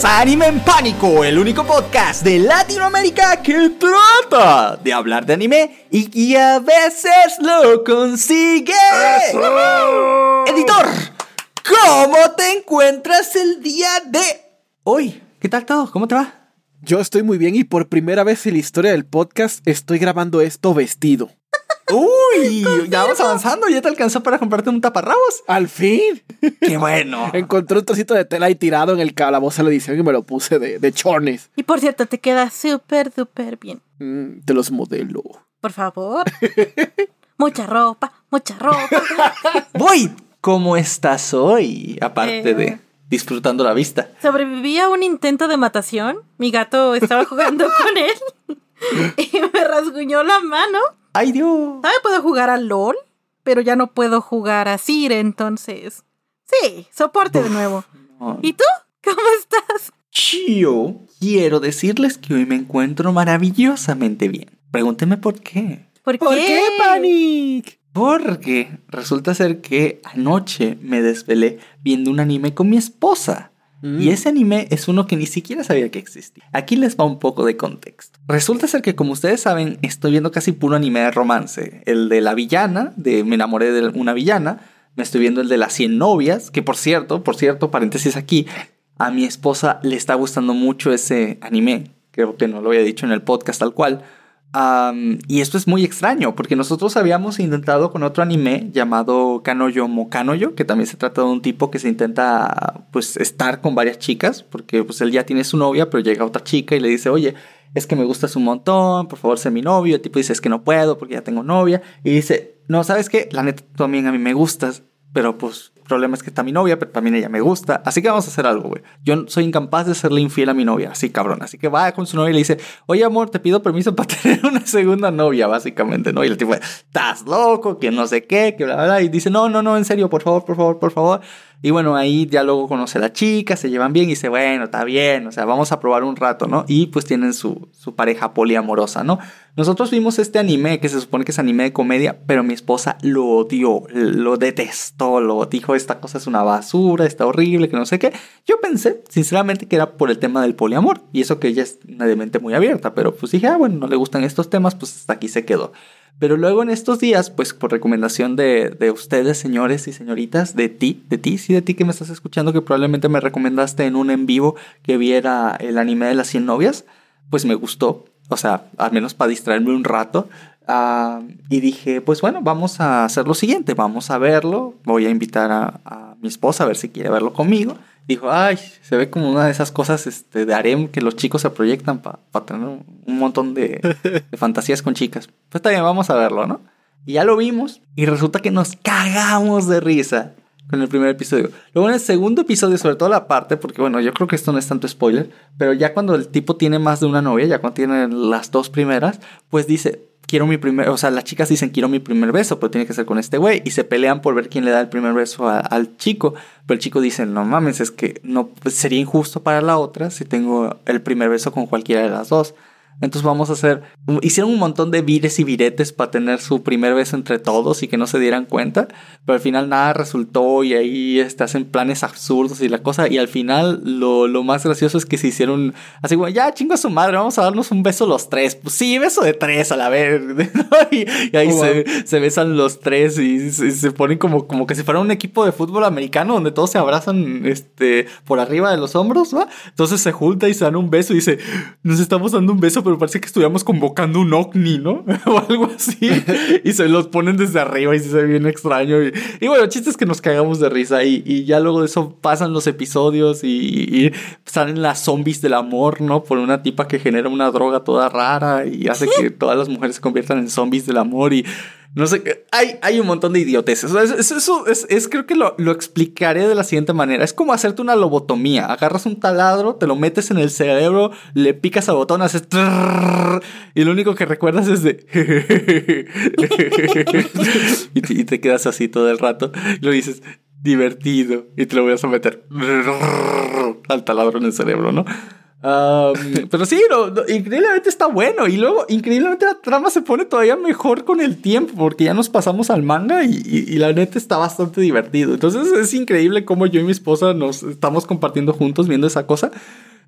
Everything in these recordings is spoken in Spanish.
Bienvenidos a Anime en Pánico, el único podcast de Latinoamérica que trata de hablar de anime y que a veces lo consigue. Editor, ¿cómo te encuentras el día de hoy? ¿Qué tal todo? ¿Cómo te va? Yo estoy muy bien y por primera vez en la historia del podcast estoy grabando esto vestido. Uy, ya vamos avanzando, ya te alcanzó para comprarte un taparrabos. Al fin. Qué bueno. Encontré un trocito de tela ahí tirado en el calabozo de la edición y me lo puse de, de chornes. Y por cierto, te queda súper, súper bien. Mm, te los modelo. Por favor. mucha ropa, mucha ropa. Voy, ¿cómo estás hoy? Aparte Eh. de disfrutando la vista. Sobreviví a un intento de matación. Mi gato estaba jugando con él y me rasguñó la mano. ¡Ay, Dios! ¿Sabe? Puedo jugar a LOL, pero ya no puedo jugar a Sir, entonces. Sí, soporte de nuevo. No. ¿Y tú? ¿Cómo estás? Yo quiero decirles que hoy me encuentro maravillosamente bien. Pregúntenme por qué. ¿Por, ¿Por qué, Panic? Porque resulta ser que anoche me desvelé viendo un anime con mi esposa. Mm. Y ese anime es uno que ni siquiera sabía que existía. Aquí les va un poco de contexto. Resulta ser que, como ustedes saben, estoy viendo casi puro anime de romance. El de la villana, de Me enamoré de una villana. Me estoy viendo el de las 100 novias, que por cierto, por cierto, paréntesis aquí, a mi esposa le está gustando mucho ese anime. Creo que no lo había dicho en el podcast tal cual. Am, y esto es muy extraño, porque nosotros habíamos intentado con otro anime llamado Kanoyo Mokanoyo, que también se trata de un tipo que se intenta pues estar con varias chicas, porque pues él ya tiene su novia, pero llega otra chica y le dice, oye, es que me gustas un montón, por favor sé mi novio. El tipo dice, es que no puedo porque ya tengo novia. Y dice, no, ¿sabes qué? La neta, también a mí me gustas, pero pues problema es que está mi novia, pero también ella me gusta. Así que vamos a hacer algo, güey. Yo soy incapaz de serle infiel a mi novia, así cabrón. Así que va con su novia y le dice, oye amor, te pido permiso para tener una segunda novia, básicamente, ¿no? Y el tipo, estás loco, que no sé qué, que bla, bla, bla. Y dice, no, no, no, en serio, por favor, por favor, por favor. Y bueno, ahí ya luego conoce a la chica, se llevan bien y dice, bueno, está bien, o sea, vamos a probar un rato, ¿no? Y pues tienen su, su pareja poliamorosa, ¿no? Nosotros vimos este anime que se supone que es anime de comedia, pero mi esposa lo odió, lo detestó, lo dijo, esta cosa es una basura, está horrible, que no sé qué. Yo pensé, sinceramente, que era por el tema del poliamor, y eso que ella es una de mente muy abierta, pero pues dije, ah, bueno, no le gustan estos temas, pues hasta aquí se quedó. Pero luego en estos días, pues por recomendación de, de ustedes, señores y señoritas, de ti, de ti, sí, de ti que me estás escuchando, que probablemente me recomendaste en un en vivo que viera el anime de las 100 novias, pues me gustó, o sea, al menos para distraerme un rato. Ah, y dije, pues bueno, vamos a hacer lo siguiente, vamos a verlo, voy a invitar a, a mi esposa a ver si quiere verlo conmigo. Dijo, ay, se ve como una de esas cosas este, de harem que los chicos se proyectan para tener un, un montón de, de fantasías con chicas. Pues está bien, vamos a verlo, ¿no? Y ya lo vimos y resulta que nos cagamos de risa con el primer episodio. Luego en el segundo episodio, sobre todo la parte, porque bueno, yo creo que esto no es tanto spoiler, pero ya cuando el tipo tiene más de una novia, ya cuando tiene las dos primeras, pues dice, quiero mi primer, o sea, las chicas dicen, quiero mi primer beso, pero tiene que ser con este güey, y se pelean por ver quién le da el primer beso al chico, pero el chico dice, no mames, es que no, sería injusto para la otra si tengo el primer beso con cualquiera de las dos. Entonces vamos a hacer... Hicieron un montón de vires y viretes para tener su primer beso entre todos y que no se dieran cuenta. Pero al final nada resultó y ahí este, hacen planes absurdos y la cosa. Y al final lo, lo más gracioso es que se hicieron así como, ya chingo a su madre, vamos a darnos un beso los tres. Pues sí, beso de tres a la vez. Y, y ahí Oh, se, se besan los tres y se, se ponen como, como que si fuera un equipo de fútbol americano donde todos se abrazan este, por arriba de los hombros, ¿va? Entonces se junta y se dan un beso y dice, nos estamos dando un beso, pero parece que estuviéramos convocando un ovni, ¿no? o algo así. y se los ponen desde arriba y se ve bien extraño. Y, y bueno, el chiste es que nos cagamos de risa y, y ya luego de eso pasan los episodios y, y salen las zombies del amor, ¿no? Por una tipa que genera una droga toda rara y hace que todas las mujeres se conviertan en zombies del amor y... No sé, hay, hay un montón de idioteces. Eso, es, es- creo que lo, lo explicaré de la siguiente manera. Es como hacerte una lobotomía. Agarras un taladro, te lo metes en el cerebro, le picas al botón, haces trrrr, y lo único que recuerdas es de y, te, quedas así todo el rato. Y lo dices divertido y te lo voy a meter al taladro en el cerebro, ¿no? Um, pero sí, no, no, increíblemente está bueno. Y luego, increíblemente, la trama se pone todavía mejor con el tiempo, porque ya nos pasamos al manga y, y- y la neta está bastante divertido. Entonces, es increíble cómo yo y mi esposa nos estamos compartiendo juntos viendo esa cosa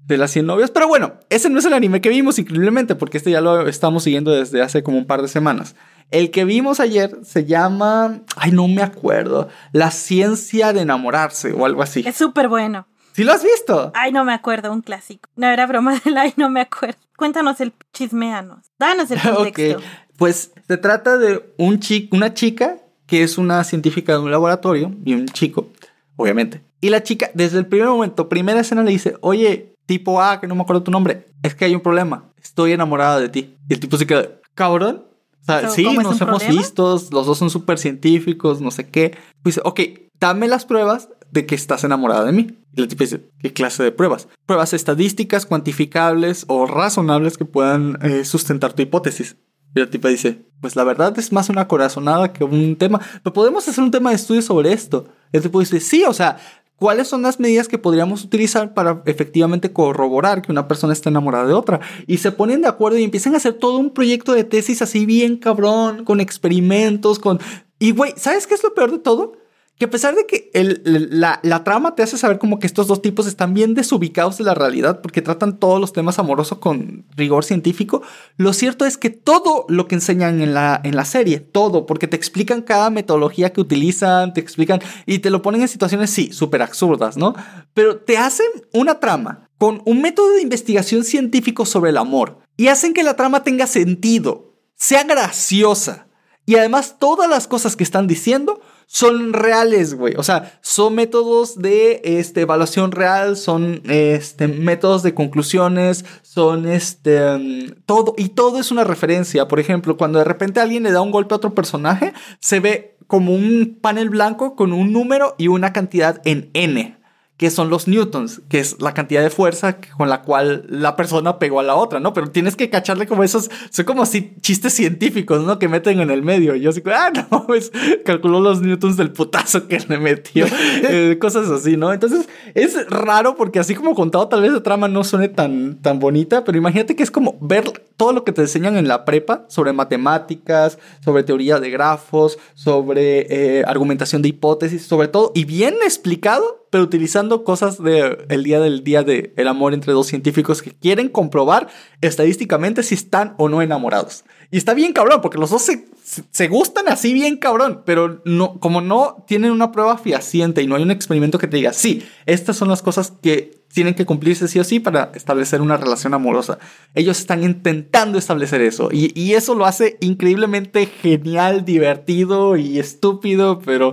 de las 100 novias. Pero bueno, ese no es el anime que vimos, increíblemente, porque este ya lo estamos siguiendo desde hace como un par de semanas. El que vimos ayer se llama. Ay, no me acuerdo. La ciencia de enamorarse o algo así. Es súper bueno. ¿Sí lo has visto? Ay, no me acuerdo, un clásico. No era broma del ay, no me acuerdo. Cuéntanos el chismeanos. Danos el contexto. Ok, pues se trata de un chi- una chica que es una científica de un laboratorio y un chico, obviamente. Y la chica, desde el primer momento, primera escena le dice, oye, tipo A, que no me acuerdo tu nombre, es que hay un problema, estoy enamorada de ti. Y el tipo se queda, cabrón. O sea, ¿Pero sí, nos hemos problema? visto, los dos son súper científicos, no sé qué. Pues dice, ok, dame las pruebas de que estás enamorada de mí. Y la tipa dice, ¿qué clase de pruebas? Pruebas estadísticas, cuantificables o razonables que puedan eh, sustentar tu hipótesis. Y la tipa dice, pues la verdad es más una corazonada que un tema. Pero podemos hacer un tema de estudio sobre esto. Y el tipo dice, sí, o sea, ¿cuáles son las medidas que podríamos utilizar para efectivamente corroborar que una persona está enamorada de otra? Y se ponen de acuerdo y empiezan a hacer todo un proyecto de tesis así bien cabrón, con experimentos, con... Y güey, ¿sabes qué es lo peor de todo? Que a pesar de que el- la, la trama te hace saber como que estos dos tipos están bien desubicados de la realidad porque tratan todos los temas amorosos con rigor científico, lo cierto es que todo lo que enseñan en la, en la serie, todo, porque te explican cada metodología que utilizan, te explican y te lo ponen en situaciones, sí, súper absurdas, ¿no? Pero te hacen una trama con un método de investigación científico sobre el amor y hacen que la trama tenga sentido, sea graciosa. Y además todas las cosas que están diciendo son reales, güey. O sea, son métodos de este, evaluación real, son este, métodos de conclusiones, son este, mm, todo. Y todo es una referencia. Por ejemplo, cuando de repente alguien le da un golpe a otro personaje, se ve como un panel blanco con un número y una cantidad en N que son los newtons, que es la cantidad de fuerza con la cual la persona pegó a la otra, ¿no? Pero tienes que cacharle como esos, son como así chistes científicos, ¿no? Que meten en el medio. Y yo así, ah, no, pues calculó los newtons del putazo que le metió, Eh, cosas así, ¿no? Entonces es raro porque así como contado, tal vez la trama no suene tan, tan bonita, pero imagínate que es como ver todo lo que te enseñan en la prepa sobre matemáticas, sobre teoría de grafos, sobre eh, argumentación de hipótesis, sobre todo, y bien explicado pero utilizando cosas del el día del día de el amor entre dos científicos que quieren comprobar estadísticamente si están o no enamorados. Y está bien cabrón, porque los dos se, se- gustan así bien cabrón, pero no, como no tienen una prueba fehaciente y no hay un experimento que te diga, sí, estas son las cosas que tienen que cumplirse sí o sí para establecer una relación amorosa. Ellos están intentando establecer eso y, y eso lo hace increíblemente genial, divertido y estúpido, pero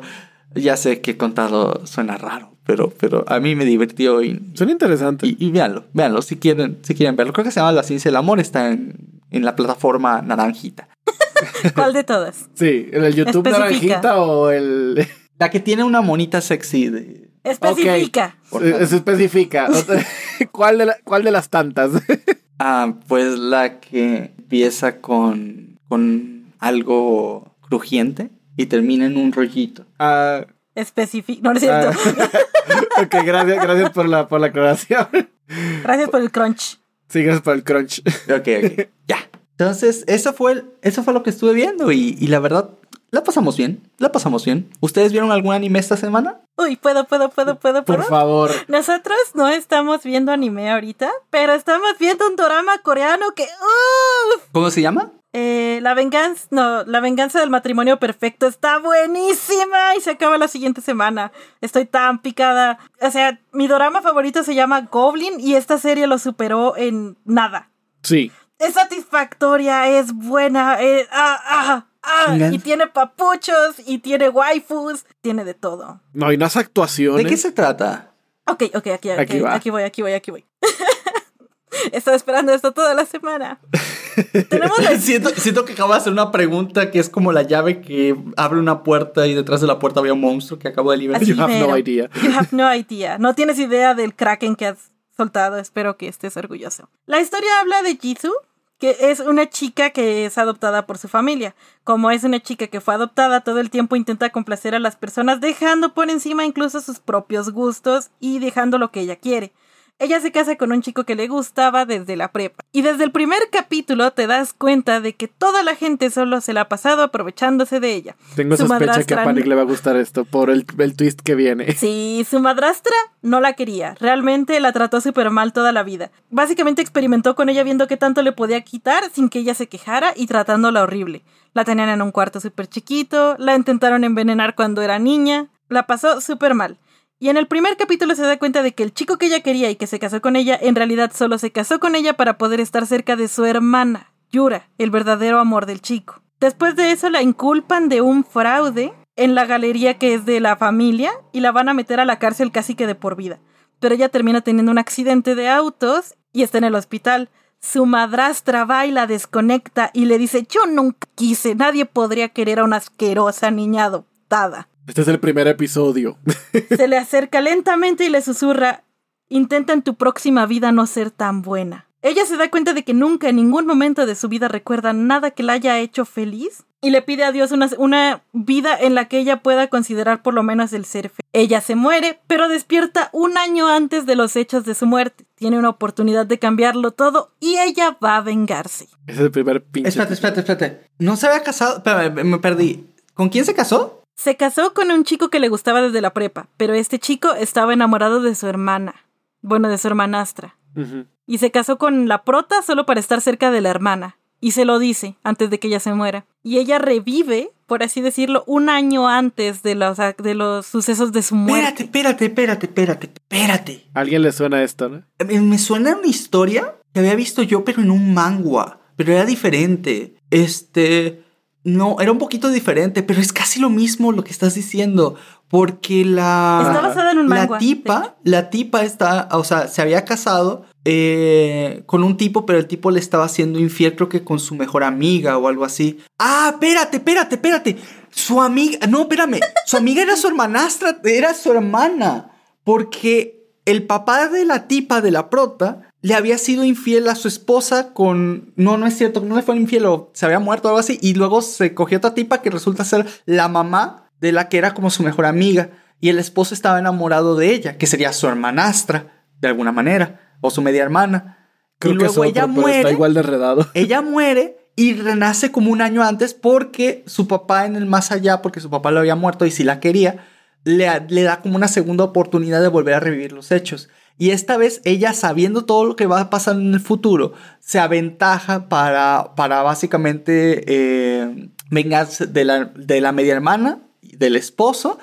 ya sé que contado suena raro, pero, pero a mí me divirtió y, Son interesantes. y, y véanlo, véanlo si quieren, si quieren verlo. Creo que se llama La Ciencia del Amor, está en, en la plataforma naranjita. ¿Cuál de todas? Sí, en el YouTube Especifica. naranjita o el... La que tiene una monita sexy de... Especifica. Se especifica. ¿Cuál de, la- ¿Cuál de las tantas? Ah, pues la que empieza con, con algo crujiente y termina en un rollito. Ah, Especifica. No, no es cierto. ah, ok, gracias, gracias por la, por la aclaración. Gracias por el crunch. Sí, gracias por el crunch. Ok, ok, ya. Entonces, eso fue, el- eso fue lo que estuve viendo y, y la verdad, la pasamos bien, la pasamos bien. ¿Ustedes vieron algún anime esta semana? Uy, puedo, puedo, puedo, puedo, Por puedo. favor. Nosotros no estamos viendo anime ahorita, pero estamos viendo un drama coreano que. ¡Uf! ¿Cómo se llama? Eh, la venganza, no, la venganza del matrimonio perfecto está buenísima y se acaba la siguiente semana. Estoy tan picada. O sea, mi drama favorito se llama Goblin y esta serie lo superó en nada. Sí. Es satisfactoria, es buena, eh, ah, ah, ah, y tiene papuchos y tiene waifus, tiene de todo. No, y unas actuaciones. ¿De qué se trata? Ok, ok, aquí, aquí, Aquí va. aquí voy, aquí voy, aquí voy. Estaba esperando esto toda la semana. Tenemos la siento, siento que acabo de hacer una pregunta que es como la llave que abre una puerta y detrás de la puerta había un monstruo que acabo de liberar. Así You have no idea. You have no idea. No tienes idea del kraken que has soltado. Espero que estés orgulloso. La historia habla de Jisoo, que es una chica que es adoptada por su familia. Como es una chica que fue adoptada, todo el tiempo intenta complacer a las personas, dejando por encima incluso sus propios gustos y dejando lo que ella quiere. Ella se casa con un chico que le gustaba desde la prepa. Y desde el primer capítulo te das cuenta de que toda la gente solo se la ha pasado aprovechándose de ella. Tengo Su sospecha que a Panic le va a gustar esto por el, el twist que viene. Sí, su madrastra no la quería. Realmente la trató súper mal toda la vida. Básicamente experimentó con ella viendo qué tanto le podía quitar sin que ella se quejara y tratándola horrible. La tenían en un cuarto súper chiquito, la intentaron envenenar cuando era niña, la pasó súper mal. Y en el primer capítulo se da cuenta de que el chico que ella quería y que se casó con ella, en realidad solo se casó con ella para poder estar cerca de su hermana, Yura, el verdadero amor del chico. Después de eso la inculpan de un fraude en la galería que es de la familia y la van a meter a la cárcel casi que de por vida. Pero ella termina teniendo un accidente de autos y está en el hospital. Su madrastra va y la desconecta y le dice, yo nunca quise, nadie podría querer a una asquerosa niña adoptada. Este es el primer episodio. Se le acerca lentamente y le susurra, intenta en tu próxima vida no ser tan buena. Ella se da cuenta de que nunca en ningún momento de su vida recuerda nada que la haya hecho feliz y le pide a Dios una, una vida en la que ella pueda considerar por lo menos el ser feliz. Ella se muere, pero despierta un año antes de los hechos de su muerte. Tiene una oportunidad de cambiarlo todo y ella va a vengarse. Ese es el primer pinche. Espérate, espérate, espérate. No se había casado. Me perdí. ¿Con quién se casó? Se casó con un chico que le gustaba desde la prepa, pero este chico estaba enamorado de su hermana. Bueno, de su hermanastra. Y se casó con la prota solo para estar cerca de la hermana. Y se lo dice antes de que ella se muera. Y ella revive, por así decirlo, un año antes de los, de los sucesos de su Espérate, muerte. espérate, espérate, espérate, espérate. ¿A alguien le suena esto, no? Me, me suena una historia que había visto yo, pero en un manga. Pero era diferente. Este. No, era un poquito diferente, pero es casi lo mismo lo que estás diciendo. Porque la. Está basada en un manga. La tipa, la tipa está, o sea, se había casado eh, con un tipo, pero el tipo le estaba haciendo infiel, creo que con su mejor amiga o algo así. Ah, espérate, espérate, espérate. Su amiga, no, espérame. Su amiga era su hermanastra, era su hermana. Porque el papá de la tipa de la prota le había sido infiel a su esposa con. No, no es cierto, no le fue infiel o se había muerto o algo así. Y luego se cogió otra tipa que resulta ser la mamá de la que era como su mejor amiga. Y el esposo estaba enamorado de ella, que sería su hermanastra, de alguna manera, o su media hermana. Creo y que luego es ella otro, pero muere. está igual de enredado. Ella muere y renace como un año antes porque su papá en el más allá, porque su papá lo había muerto y si la quería, le, le da como una segunda oportunidad de volver a revivir los hechos. Y esta vez ella, sabiendo todo lo que va a pasar en el futuro, se aventaja para, para básicamente eh, vengarse de la, de la media hermana, del esposo.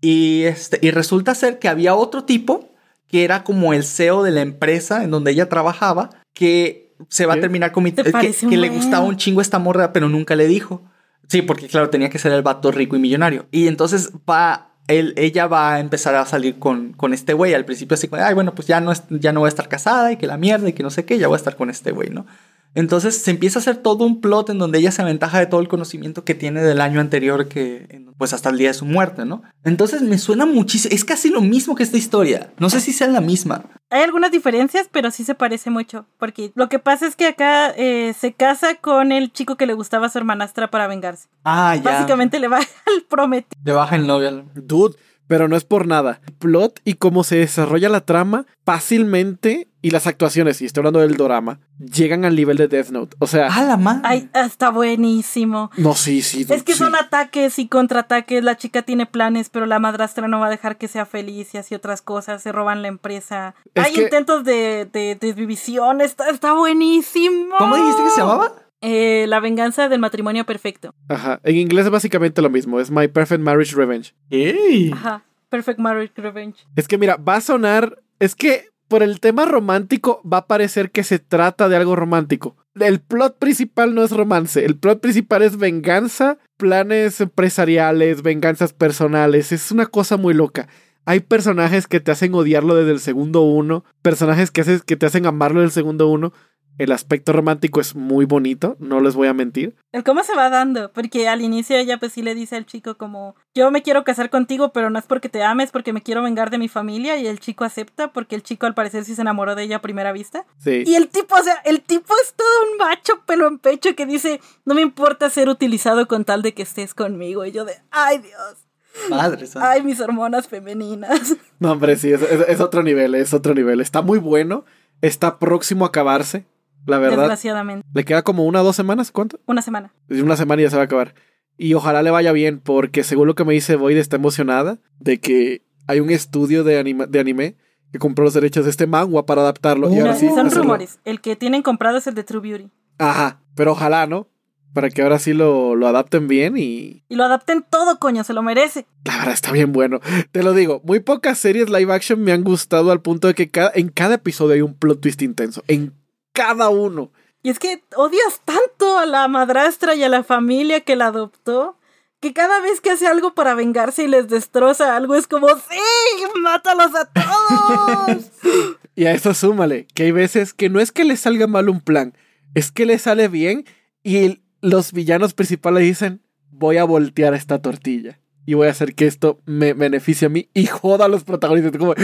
Y, este, y resulta ser que había otro tipo que era como el CEO de la empresa en donde ella trabajaba, que se va ¿Qué? a terminar con mi- Te eh, que, le gustaba un chingo esta morra, pero nunca le dijo. Sí, porque claro, tenía que ser el vato rico y millonario. Y entonces va, él, ella va a empezar a salir con, con este güey. Al principio así como, ay, bueno, pues ya no, ya no voy a estar casada y que la mierda y que no sé qué, ya voy a estar con este güey, ¿no? Entonces se empieza a hacer todo un plot en donde ella se aventaja de todo el conocimiento que tiene del año anterior, que pues hasta el día de su muerte, ¿no? Entonces me suena muchísimo, es casi lo mismo que esta historia. No sé si sea la misma. Hay algunas diferencias, pero sí se parece mucho. Porque lo que pasa es que acá eh, se casa con el chico que le gustaba a su hermanastra para vengarse. Ah, ya. Básicamente le va al prometido. Le baja el novio. al- Dude, pero no es por nada. Plot y cómo se desarrolla la trama fácilmente y las actuaciones, y estoy hablando del drama, llegan al nivel de Death Note. O sea, Ah, la madre. Ay, está buenísimo. no, sí, sí. Es que sí. son ataques y contraataques. La chica tiene planes, pero la madrastra no va a dejar que sea feliz y así otras cosas. Se roban la empresa. Es Hay que- intentos de, de, de división. Está, está buenísimo. ¿Cómo dijiste que se llamaba? Eh, la venganza del matrimonio perfecto. Ajá. En inglés es básicamente lo mismo. Es My Perfect Marriage Revenge. ¡Ey! Ajá. Perfect Marriage Revenge. Es que mira, va a sonar. Es que por el tema romántico va a parecer que se trata de algo romántico. El plot principal no es romance. El plot principal es venganza, planes empresariales, venganzas personales. Es una cosa muy loca. Hay personajes que te hacen odiarlo desde el segundo uno, personajes que, haces, que te hacen amarlo desde el segundo uno. El aspecto romántico es muy bonito, no les voy a mentir. El cómo se va dando, porque al inicio ella pues sí le dice al chico como, yo me quiero casar contigo, pero no es porque te ames, porque me quiero vengar de mi familia, y el chico acepta, porque el chico al parecer sí se enamoró de ella a primera vista. Sí. Y el tipo, o sea, el tipo es todo un macho pelo en pecho que dice, no me importa ser utilizado con tal de que estés conmigo, y yo de, ay Dios. Madre santa. Ay, mis hormonas femeninas. No, hombre, sí, es, es- es otro nivel, es otro nivel. Está muy bueno, está próximo a acabarse, la verdad. Desgraciadamente. Le queda como una o dos semanas, ¿cuánto? Una semana. Una semana y ya se va a acabar. Y ojalá le vaya bien, porque según lo que me dice Void está emocionada de que hay un estudio de, anima- de anime que compró los derechos de este manga para adaptarlo. y Oh. ahora No, sí son hacerlo. rumores. El que tienen comprado es el de True Beauty. Ajá, pero ojalá, ¿no? Para que ahora sí lo, lo adapten bien y Y lo adapten todo, coño, se lo merece. la verdad está bien bueno. Te lo digo, muy pocas series live action me han gustado al punto de que cada- en cada episodio hay un plot twist intenso. En cada uno. Y es que odias tanto a la madrastra y a la familia que la adoptó, que cada vez que hace algo para vengarse y les destroza algo es como, sí, mátalos a todos. Y a eso súmale, que hay veces que no es que le salga mal un plan, es que le sale bien y los villanos principales dicen, voy a voltear esta tortilla y voy a hacer que esto me beneficie a mí y joda a los protagonistas. Como,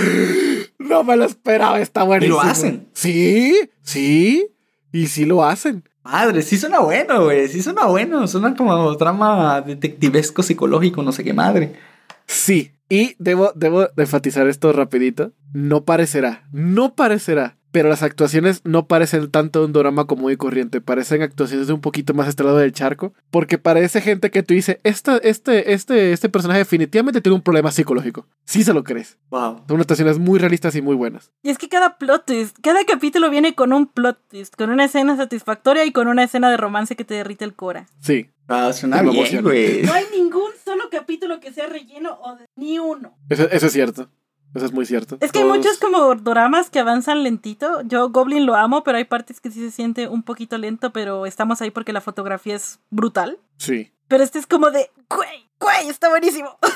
no me lo esperaba, está buenísimo. hacen. Sí, sí, y sí lo hacen. Madre, sí suena bueno, güey. Sí suena bueno. Suena como drama detectivesco psicológico, no sé qué madre. Sí, y debo, debo de enfatizar esto rapidito. No parecerá, no parecerá, pero las actuaciones no parecen tanto un drama común y corriente, parecen actuaciones de un poquito más este lado del charco, porque parece gente que tú dices, esta, este, este, este personaje definitivamente tiene un problema psicológico. Sí se lo crees. Wow. Son actuaciones muy realistas y muy buenas. y es que cada plot twist, cada capítulo viene con un plot twist, con una escena satisfactoria y con una escena de romance que te derrite el cora. Sí, Wow, suena bien, güey. No hay ningún solo capítulo que sea relleno o de- ni uno. eso, eso es cierto. Eso es muy cierto. Es que hay muchos como doramas que avanzan lentito. Yo Goblin lo amo, pero hay partes que sí se siente un poquito lento, pero estamos ahí porque la fotografía es brutal. Sí. Pero este es como de, güey, güey, está buenísimo.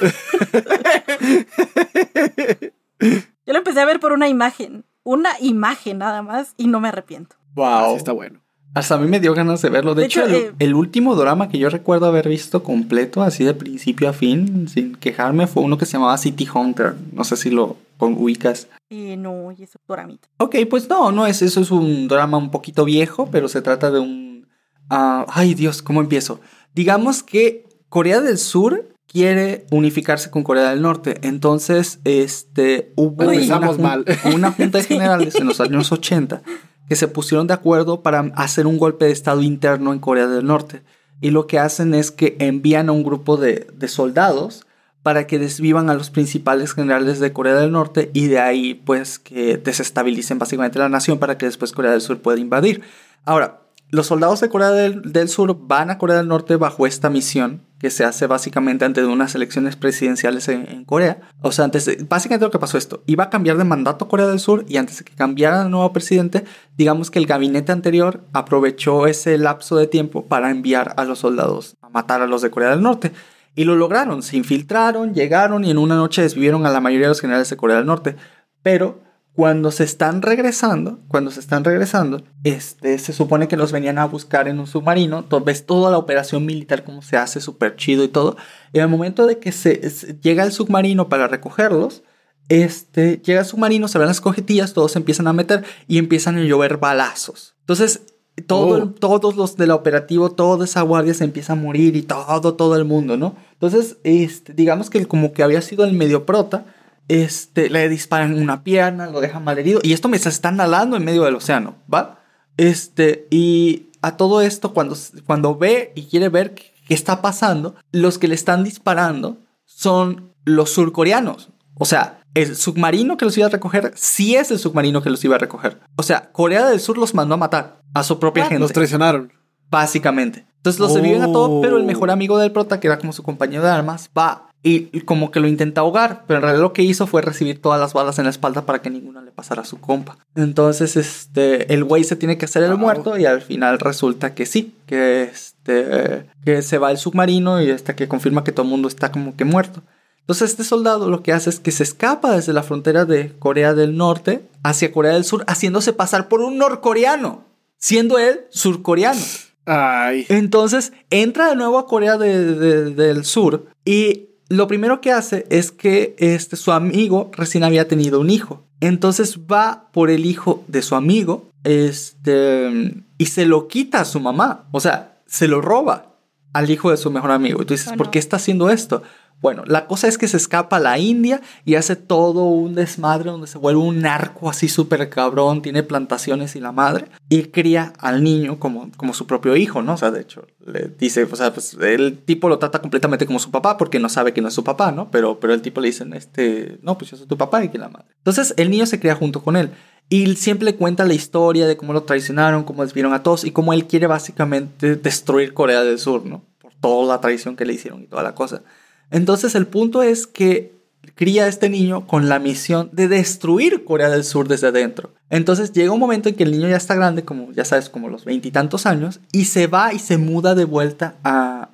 Yo lo empecé a ver por una imagen, una imagen nada más, y no me arrepiento. Wow. está bueno. Hasta a mí me dio ganas de verlo. De, De hecho, hecho, el, eh, el último drama que yo recuerdo haber visto completo, así de principio a fin, sin quejarme, fue uno que se llamaba City Hunter. No sé si lo ubicas. Y no, y eso doramita. Ok, pues no, no es eso, es un drama un poquito viejo, pero se trata de un... ah, ay Dios, ¿cómo empiezo? Digamos que Corea del Sur quiere unificarse con Corea del Norte, entonces este, hubo Uy. una, jun- mal. una junta de generales en los años 80 que se pusieron de acuerdo para hacer un golpe de estado interno en Corea del Norte. Y lo que hacen es que envían a un grupo de, soldados para que desvivan a los principales generales de Corea del Norte y de ahí pues que desestabilicen básicamente la nación para que después Corea del Sur pueda invadir. Ahora, los soldados de Corea del, Sur van a Corea del Norte bajo esta misión que se hace básicamente antes de unas elecciones presidenciales en, en Corea. O sea, antes de- básicamente lo que pasó esto, iba a cambiar de mandato Corea del Sur y antes de que cambiara el nuevo presidente, digamos que el gabinete anterior aprovechó ese lapso de tiempo para enviar a los soldados a matar a los de Corea del Norte. Y lo lograron, se infiltraron, llegaron y en una noche desvivieron a la mayoría de los generales de Corea del Norte. Pero cuando se están regresando, cuando se están regresando, este, se supone que los venían a buscar en un submarino. to- ves toda la operación militar como se hace, súper chido y todo. Y en el momento de que se, se- llega el submarino para recogerlos, este, llega el submarino, se ven las cojetillas, todos se empiezan a meter y empiezan a llover balazos. Entonces, todo, Oh. todos los del operativo, toda esa guardia se empieza a morir y todo, todo el mundo, ¿no? Entonces, este, digamos que como que había sido el medio prota, este, le disparan una pierna, lo dejan malherido y esto me se están nadando en medio del océano, ¿va? Este, y a todo esto, cuando, cuando ve y quiere ver qué, está pasando, los que le están disparando son los surcoreanos. O sea, el submarino que los iba a recoger sí es el submarino que los iba a recoger. O sea, Corea del Sur los mandó a matar a su propia gente. Los traicionaron. Básicamente. Entonces los reviven a todos, Oh. pero el mejor amigo del prota, que era como su compañero de armas, va y como que lo intenta ahogar, pero en realidad lo que hizo fue recibir todas las balas en la espalda para que ninguna le pasara a su compa. Entonces, este, el güey se tiene que hacer el muerto y al final resulta que sí, que este, que se va el submarino y hasta que confirma que todo el mundo está como que muerto. Entonces este soldado lo que hace es que se escapa desde la frontera de Corea del Norte hacia Corea del Sur, haciéndose pasar por un norcoreano, siendo él surcoreano. Ay. Entonces entra de nuevo a Corea de- de- del Sur y lo primero que hace es que este, su amigo recién había tenido un hijo. Entonces va por el hijo de su amigo este, y se lo quita a su mamá. O sea, se lo roba al hijo de su mejor amigo. Y tú dices, Oh, ¿por qué está haciendo esto? Bueno, la cosa es que se escapa a la India y hace todo un desmadre donde se vuelve un narco así súper cabrón, tiene plantaciones y la madre, y cría al niño como, como su propio hijo, ¿no? O sea, de hecho, le dice, o sea, pues el tipo lo trata completamente como su papá porque no sabe que no es su papá, ¿no? Pero, pero el tipo le dice, este, no, pues yo soy tu papá y que la madre. Entonces el niño se cría junto con él. Y siempre le cuenta la historia de cómo lo traicionaron, cómo desvieron a todos y cómo él quiere básicamente destruir Corea del Sur, ¿no? Por toda la traición que le hicieron y toda la cosa. Entonces el punto es que cría a este niño con la misión de destruir Corea del Sur desde adentro. Entonces llega un momento en que el niño ya está grande, como ya sabes, como los veintitantos años, y se va y se muda de vuelta a,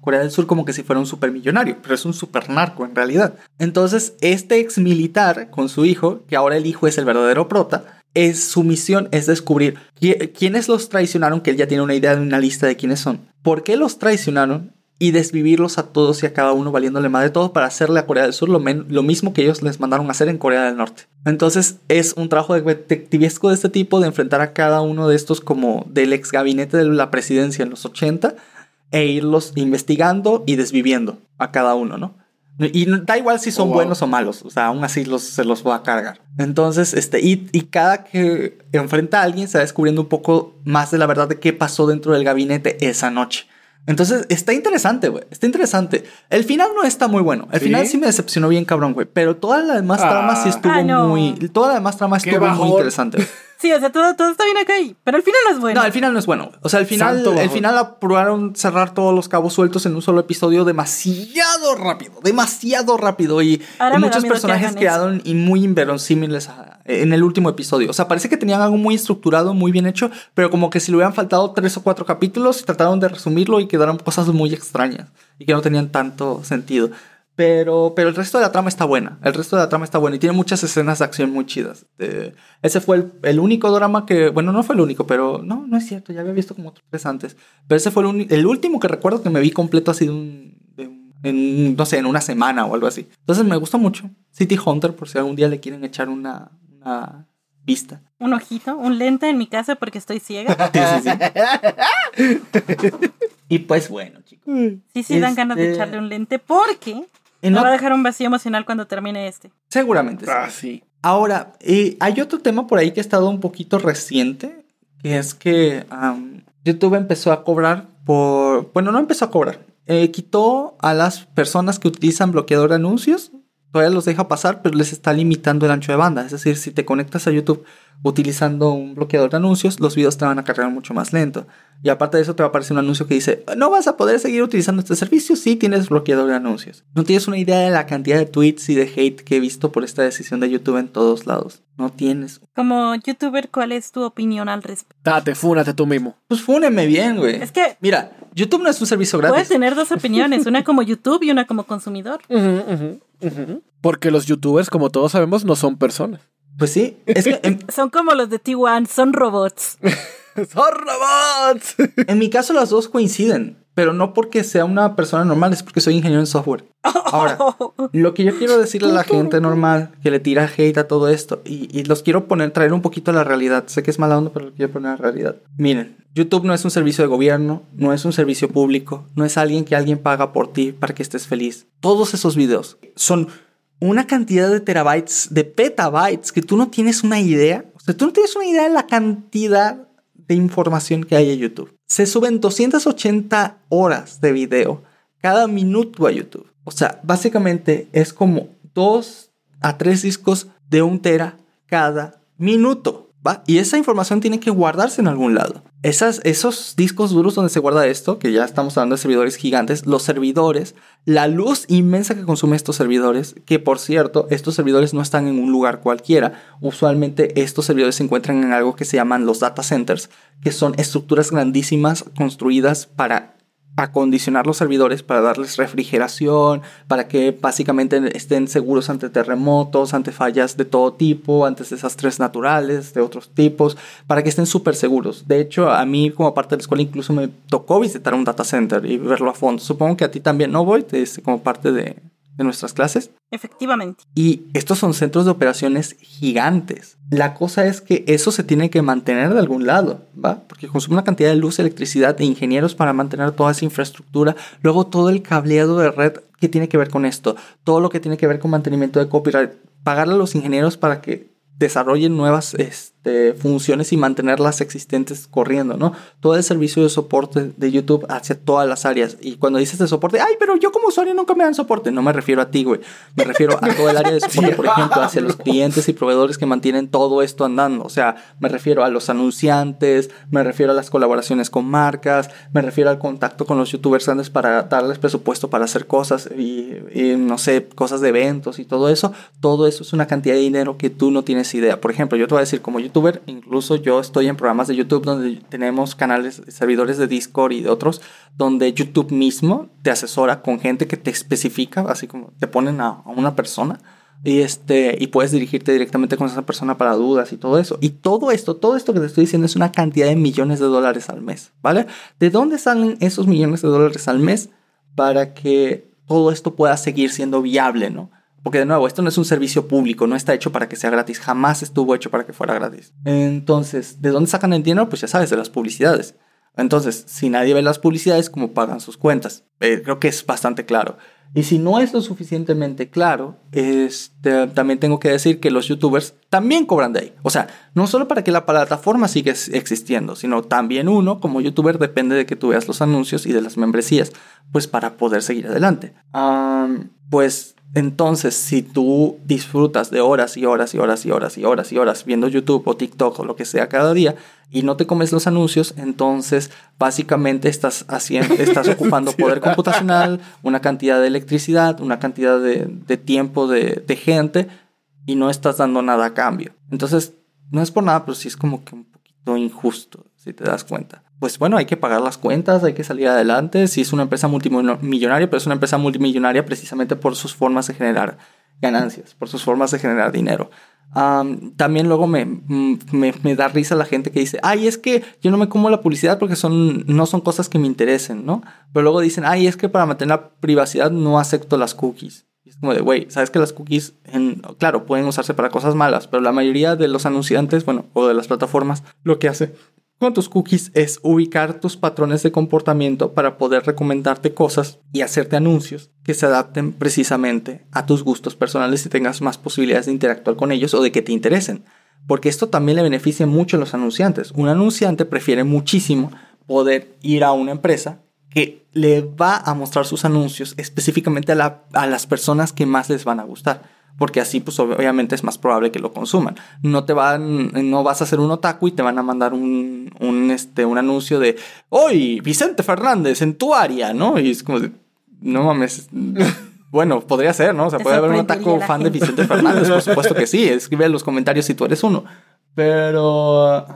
Corea del Sur como que si fuera un supermillonario, pero es un super narco en realidad. Entonces este ex militar con su hijo, que ahora el hijo es el verdadero prota, es, su misión es descubrir quiénes los traicionaron, que él ya tiene una idea de una lista de quiénes son, por qué los traicionaron y desvivirlos a todos y a cada uno valiéndole madre todo para hacerle a Corea del Sur lo, lo, mismo que ellos les mandaron a hacer en Corea del Norte. Entonces es un trabajo detectivesco de este tipo de enfrentar a cada uno de estos como del ex gabinete de la presidencia en los 80 e irlos investigando y desviviendo a cada uno, ¿no? Y da igual si son oh, buenos o malos, o sea, aún así los, se los va a cargar. Entonces, este, y, y, cada que enfrenta a alguien se va descubriendo un poco más de la verdad de qué pasó dentro del gabinete esa noche. Entonces, está interesante, güey. Está interesante. El final no está muy bueno. El final sí me decepcionó bien, cabrón, güey. Pero toda la demás trama sí ah. estuvo ah, muy. Toda la demás trama estuvo muy interesante. Sí, o sea, todo, todo está bien acá, pero el final no es bueno. No, el final no es bueno. O sea, el final, el final apuraron cerrar todos los cabos sueltos en un solo episodio demasiado rápido, demasiado rápido. Y, muchos personajes quedaron y muy inverosímiles en el último episodio. O sea, parece que tenían algo muy estructurado, muy bien hecho, pero como que si le hubieran faltado tres o cuatro capítulos, trataron de resumirlo y quedaron cosas muy extrañas y que no tenían tanto sentido. Pero, pero el resto de la trama está buena. El resto de la trama está buena y tiene muchas escenas de acción muy chidas. ese fue el, único drama que. Bueno, no fue el único, pero no, no es cierto. Ya había visto como otros tres antes. Pero ese fue el, último que recuerdo que me vi completo así de un, en, no sé, en una semana o algo así. Entonces me gustó mucho. City Hunter, por si algún día le quieren echar una, una vista. Un ojito, un lente en mi casa porque estoy ciega. sí, sí, sí. y pues bueno, chicos. Sí, sí, dan ganas de este echarle un lente porque no, va a dejar un vacío emocional cuando termine este. Seguramente. Ah, sí. Ahora, eh, hay otro tema por ahí que ha estado un poquito reciente, que es que YouTube empezó a cobrar por... Bueno, no empezó a cobrar. Eh, quitó a las personas que utilizan bloqueador de anuncios. Todavía los deja pasar, pero les está limitando el ancho de banda. Es decir, si te conectas a YouTube utilizando un bloqueador de anuncios, los videos te van a cargar mucho más lento. Y aparte de eso te va a aparecer un anuncio que dice, no vas a poder seguir utilizando este servicio si tienes bloqueador de anuncios. No tienes una idea de la cantidad de tweets y de hate que he visto por esta decisión de YouTube en todos lados. No tienes. Como youtuber, ¿cuál es tu opinión al respecto? Date, fúnate tú mismo. Pues fúneme bien, güey. Es que... Mira, YouTube no es un servicio gratis. Puedes tener dos opiniones, una como YouTube y una como consumidor. Porque los youtubers, como todos sabemos, no son personas. Pues sí, es que... son como los de T1, son robots. ¡Son robots! en mi caso las dos coinciden, pero no porque sea una persona normal, es porque soy ingeniero en software. Ahora, lo que yo quiero decirle a la gente normal que le tira hate a todo esto, y, los quiero poner, traer un poquito a la realidad. Sé que es mala onda, pero lo quiero poner a la realidad. Miren, YouTube no es un servicio de gobierno, no es un servicio público, no es alguien que alguien paga por ti para que estés feliz. Todos esos videos son una cantidad de terabytes, de petabytes, que tú no tienes una idea. O sea, tú no tienes una idea de la cantidad de información que hay en YouTube. Se suben 280 horas de video cada minuto a YouTube. O sea, básicamente es como dos a tres discos de un tera cada minuto. Y esa información tiene que guardarse en algún lado. Esas, esos discos duros donde se guarda esto, que ya estamos hablando de servidores gigantes, los servidores, la luz inmensa que consume estos servidores, que por cierto, estos servidores no están en un lugar cualquiera. Usualmente estos servidores se encuentran en algo que se llaman los data centers, que son estructuras grandísimas construidas para acondicionar los servidores para darles refrigeración, para que básicamente estén seguros ante terremotos, ante fallas de todo tipo, ante desastres naturales de otros tipos, para que estén súper seguros. De hecho, a mí como parte de la escuela incluso me tocó visitar un data center y verlo a fondo. Supongo que a ti también, ¿no, voy como parte de, de nuestras clases. Efectivamente. Y estos son centros de operaciones gigantes. La cosa es que eso se tiene que mantener de algún lado, ¿va? Porque consume una cantidad de luz, electricidad e ingenieros para mantener toda esa infraestructura. Luego todo el cableado de red que tiene que ver con esto. Todo lo que tiene que ver con mantenimiento de copyright. Pagarle a los ingenieros para que desarrollen nuevas este, funciones y mantenerlas existentes corriendo, ¿no? Todo el servicio de soporte de YouTube hacia todas las áreas. Y cuando dices de soporte, ay, pero yo como usuario nunca me dan soporte. No me refiero a ti, güey. Me refiero a todo el área de soporte, por ejemplo, hacia los clientes y proveedores que mantienen todo esto andando. O sea, me refiero a los anunciantes, me refiero a las colaboraciones con marcas, me refiero al contacto con los youtubers grandes para darles presupuesto para hacer cosas y, y no sé, cosas de eventos y todo eso. Todo eso es una cantidad de dinero que tú no tienes idea. Por ejemplo, yo te voy a decir, como youtuber, incluso yo estoy en programas de YouTube donde tenemos canales, servidores de Discord y de otros, donde YouTube mismo te asesora con gente que te especifica, así como te ponen a, a una persona. Y, este, y puedes dirigirte directamente con esa persona para dudas y todo eso. Y todo esto, todo esto que te estoy diciendo es una cantidad de millones de dólares al mes, ¿vale? ¿De dónde salen esos millones de dólares al mes para que todo esto pueda seguir siendo viable, ¿no? Porque de nuevo, esto no es un servicio público, no está hecho para que sea gratis, jamás estuvo hecho para que fuera gratis. Entonces, ¿de dónde sacan el dinero? Pues ya sabes, de las publicidades. Entonces, si nadie ve las publicidades, ¿cómo pagan sus cuentas? Eh, creo que es bastante claro. Y si no es lo suficientemente claro, este, también tengo que decir que los youtubers también cobran de ahí. O sea, no solo para que la plataforma siga existiendo, sino también uno como youtuber depende de que tú veas los anuncios y de las membresías, pues para poder seguir adelante. Pues entonces, si tú disfrutas de horas y horas y horas y horas y horas y horas viendo YouTube o TikTok o lo que sea cada día y no te comes los anuncios, entonces básicamente estás haciendo, estás ocupando poder computacional, una cantidad de electricidad, una cantidad de, de tiempo de, de, gente y no estás dando nada a cambio. Entonces, no es por nada, pero sí es como que un poquito injusto, si te das cuenta pues bueno, hay que pagar las cuentas, hay que salir adelante. Si es una empresa multimillonaria, pero es una empresa multimillonaria precisamente por sus formas de generar ganancias, por sus formas de generar dinero. También luego me, me, me, da risa la gente que dice, ay, es que yo no me como la publicidad porque son, no son cosas que me interesen, ¿no? Pero luego dicen, ay, es que para mantener la privacidad no acepto las cookies. Y es como de, güey, sabes que las cookies, claro, pueden usarse para cosas malas, pero la mayoría de los anunciantes, bueno, o de las plataformas, lo que hace con tus cookies es ubicar tus patrones de comportamiento para poder recomendarte cosas y hacerte anuncios que se adapten precisamente a tus gustos personales y tengas más posibilidades de interactuar con ellos o de que te interesen. Porque esto también le beneficia mucho a los anunciantes. Un anunciante prefiere muchísimo poder ir a una empresa que le va a mostrar sus anuncios específicamente a, a las personas que más les van a gustar porque así pues obviamente es más probable que lo consuman. No te van, no vas a hacer un otaku y te van a mandar un, un, este, un anuncio de, hoy Vicente Fernández en tu área, ¿no? Y es como, de, no mames. Bueno, podría ser, ¿no? O sea, puede haber un otaku fan de Vicente Fernández, por supuesto que sí. Escribe en los comentarios si tú eres uno. Pero...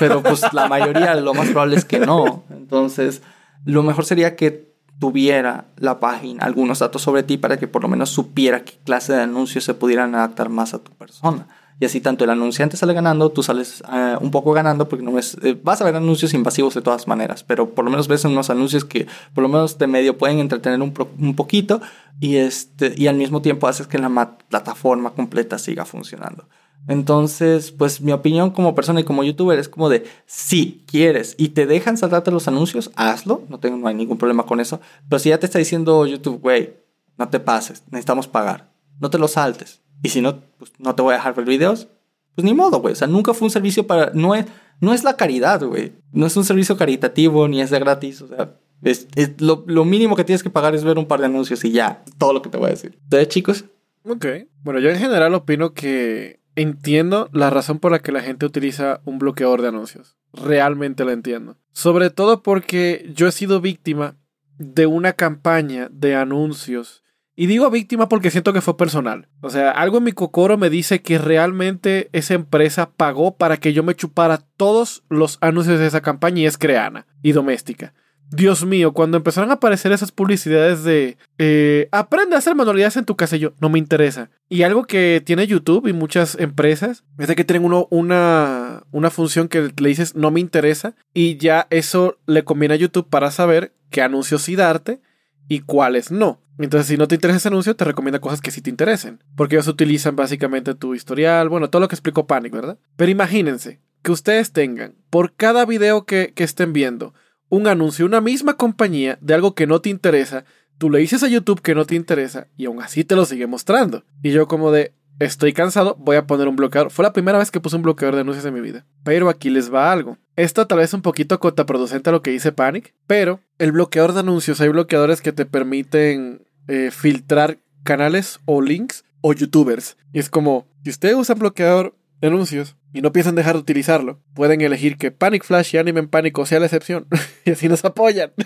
Pero pues la mayoría, lo más probable es que no. Entonces, lo mejor sería que tuviera la página algunos datos sobre ti para que por lo menos supiera qué clase de anuncios se pudieran adaptar más a tu persona. Y así tanto el anunciante sale ganando, tú sales uh, un poco ganando porque no ves, eh, vas a ver anuncios invasivos de todas maneras, pero por lo menos ves unos anuncios que por lo menos de medio pueden entretener un, un poquito y, este, y al mismo tiempo haces que la plataforma completa siga funcionando. Entonces, pues mi opinión como persona y como youtuber es como de, si quieres y te dejan saltarte los anuncios, hazlo, no, tengo, no hay ningún problema con eso, pero si ya te está diciendo YouTube, güey, no te pases, necesitamos pagar, no te lo saltes, y si no, pues no te voy a dejar ver videos, pues ni modo, güey, o sea, nunca fue un servicio para, no es, no es la caridad, güey, no es un servicio caritativo ni es de gratis, o sea, es, es lo, lo, mínimo que tienes que pagar es ver un par de anuncios y ya, todo lo que te voy a decir. Entonces, chicos. Ok, bueno, yo en general opino que entiendo la razón por la que la gente utiliza un bloqueador de anuncios. Realmente la entiendo. Sobre todo porque yo he sido víctima de una campaña de anuncios. Y digo víctima porque siento que fue personal. O sea, algo en mi cocoro me dice que realmente esa empresa pagó para que yo me chupara todos los anuncios de esa campaña y es creana y doméstica. Dios mío, cuando empezaron a aparecer esas publicidades de eh, aprende a hacer manualidades en tu casa, yo no me interesa. Y algo que tiene YouTube y muchas empresas es de que tienen uno, una, una función que le dices no me interesa y ya eso le conviene a YouTube para saber qué anuncios sí darte y cuáles no. Entonces, si no te interesa ese anuncio, te recomienda cosas que sí te interesen. Porque ellos utilizan básicamente tu historial, bueno, todo lo que explicó Panic, ¿verdad? Pero imagínense que ustedes tengan, por cada video que, que estén viendo, un anuncio, una misma compañía de algo que no te interesa, tú le dices a YouTube que no te interesa y aún así te lo sigue mostrando. Y yo como de, estoy cansado, voy a poner un bloqueador. Fue la primera vez que puse un bloqueador de anuncios en mi vida. Pero aquí les va algo. Esto tal vez es un poquito contraproducente a lo que dice Panic, pero el bloqueador de anuncios, hay bloqueadores que te permiten eh, filtrar canales o links o youtubers. Y es como, si ustedes usan bloqueador anuncios y no piensan dejar de utilizarlo, pueden elegir que Panic Flash y Anime en Pánico sea la excepción. y así nos apoyan.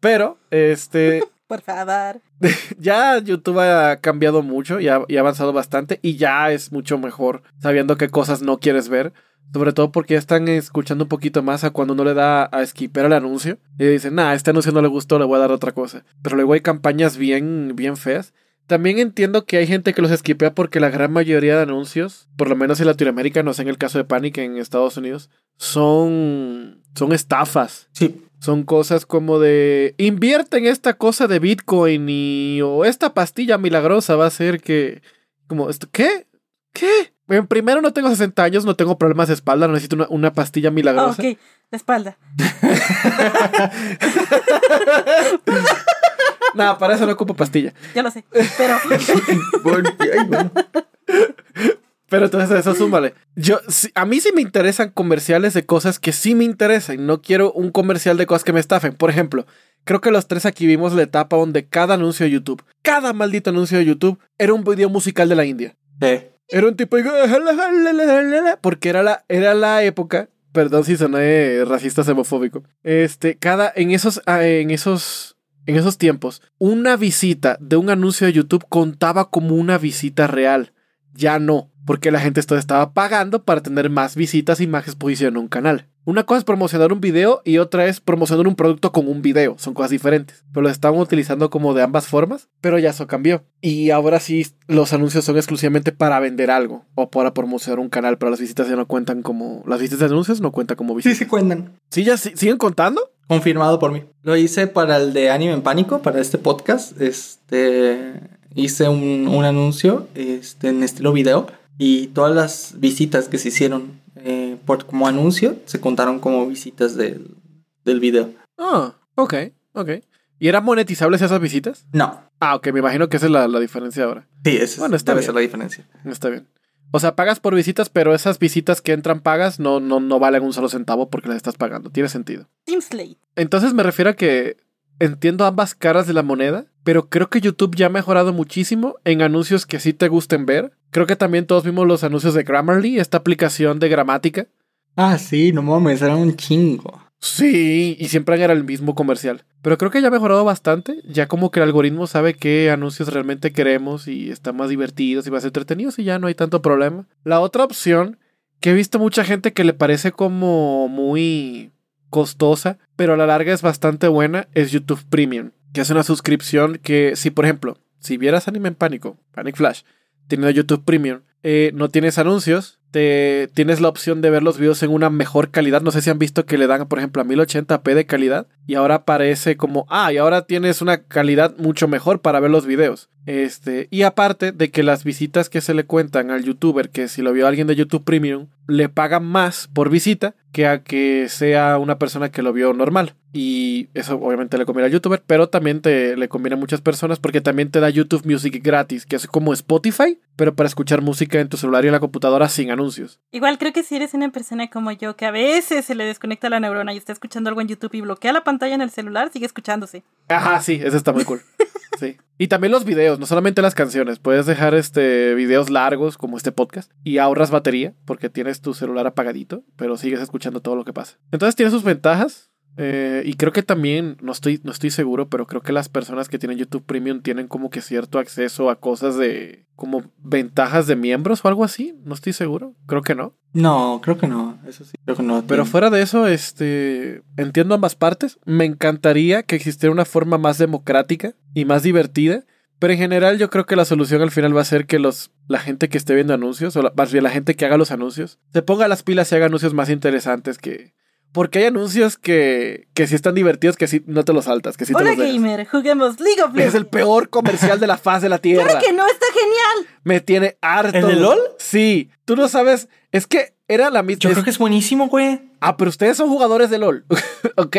Pero, este. Por favor. ya YouTube ha cambiado mucho y ha, y ha, avanzado bastante y ya es mucho mejor sabiendo qué cosas no quieres ver. Sobre todo porque ya están escuchando un poquito más a cuando uno le da a skipper el anuncio y dicen, nah, este anuncio no le gustó, le voy a dar otra cosa. Pero luego hay campañas bien, bien feas. También entiendo que hay gente que los skipea porque la gran mayoría de anuncios, por lo menos en Latinoamérica, no sé en el caso de Panic en Estados Unidos, son, son estafas. Sí. Son cosas como de invierte en esta cosa de Bitcoin y o esta pastilla milagrosa va a hacer que como esto ¿qué? ¿Qué? En primero no tengo 60 años, no tengo problemas de espalda, no necesito una, una pastilla milagrosa. Oh, ok, de espalda. Nada, para eso no ocupo pastilla. Ya lo sé, pero Pero entonces eso súmale. Yo, si, a mí sí me interesan comerciales de cosas que sí me interesan. No quiero un comercial de cosas que me estafen. Por ejemplo, creo que los tres aquí vimos la etapa donde cada anuncio de YouTube, cada maldito anuncio de YouTube, era un video musical de la India. Sí. Era un tipo... Porque era la, era la época... Perdón si soné racista xenofóbico. Este, cada... En esos... En esos... En esos tiempos, una visita de un anuncio de YouTube contaba como una visita real. Ya no porque la gente estaba pagando para tener más visitas y más exposición a un canal. Una cosa es promocionar un video y otra es promocionar un producto con un video. Son cosas diferentes. Pero lo estaban utilizando como de ambas formas. Pero ya eso cambió. Y ahora sí los anuncios son exclusivamente para vender algo o para promocionar un canal. Pero las visitas ya no cuentan como... Las visitas de anuncios no cuentan como visitas. Sí, sí cuentan. ¿Sí ya siguen contando? Confirmado por mí. Lo hice para el de Anime en Pánico, para este podcast. Este... Hice un, un anuncio este, en estilo video y todas las visitas que se hicieron eh, por, como anuncio se contaron como visitas del, del video. Ah, ok, ok. ¿Y eran monetizables esas visitas? No. Ah, ok, me imagino que esa es la, la diferencia ahora. Sí, esa Bueno, está debe bien. ser la diferencia. Está bien. O sea, pagas por visitas, pero esas visitas que entran pagas no, no, no valen un solo centavo porque las estás pagando. Tiene sentido. Team Slate. Entonces me refiero a que entiendo ambas caras de la moneda, pero creo que YouTube ya ha mejorado muchísimo en anuncios que sí te gusten ver. Creo que también todos vimos los anuncios de Grammarly, esta aplicación de gramática. Ah, sí, no mames, era un chingo. Sí, y siempre era el mismo comercial. Pero creo que ya ha mejorado bastante. Ya como que el algoritmo sabe qué anuncios realmente queremos y están más divertidos y más entretenidos y ya no hay tanto problema. La otra opción, que he visto mucha gente que le parece como muy costosa, pero a la larga es bastante buena, es YouTube Premium. Que es una suscripción que, si por ejemplo, si vieras Anime en Pánico, Panic Flash, teniendo YouTube Premium, eh, no tienes anuncios, te, tienes la opción de ver los videos en una mejor calidad. No sé si han visto que le dan, por ejemplo, a 1080p de calidad y ahora aparece como, ah, y ahora tienes una calidad mucho mejor para ver los videos. Este, y aparte de que las visitas que se le cuentan al youtuber, que si lo vio alguien de YouTube Premium, le pagan más por visita que a que sea una persona que lo vio normal. Y eso obviamente le conviene al youtuber, pero también te, le conviene a muchas personas porque también te da YouTube Music gratis, que es como Spotify, pero para escuchar música en tu celular y en la computadora sin anuncios. Igual creo que si eres una persona como yo, que a veces se le desconecta la neurona y está escuchando algo en YouTube y bloquea la pantalla en el celular, sigue escuchándose. Ajá, sí, eso está muy cool. Sí. Y también los videos, no solamente las canciones. Puedes dejar este videos largos como este podcast y ahorras batería porque tienes tu celular apagadito, pero sigues escuchando todo lo que pasa. Entonces tiene sus ventajas. eh, y creo que también, no estoy, no estoy seguro, pero creo que las personas que tienen YouTube Premium tienen como que cierto acceso a cosas de como ventajas de miembros o algo así. No estoy seguro. Creo que no. No, creo que no. Eso sí, creo que no. Pero fuera de eso, este, entiendo ambas partes. Me encantaría que existiera una forma más democrática y más divertida. Pero en general yo creo que la solución al final va a ser que los, la gente que esté viendo anuncios, o la- más bien la gente que haga los anuncios, se ponga las pilas y haga anuncios más interesantes que Porque hay anuncios que, que sí están divertidos, que sí no te los saltas, que sí te Hola los dejas. gamer, juguemos League of Es Legends. el peor comercial de la faz de la tierra. Claro que no, está genial. Me tiene harto. ¿El de LOL? Sí. Tú no sabes. Es que era la misma. Yo creo que es buenísimo, güey. Ah, pero ustedes son jugadores de LOL. ok.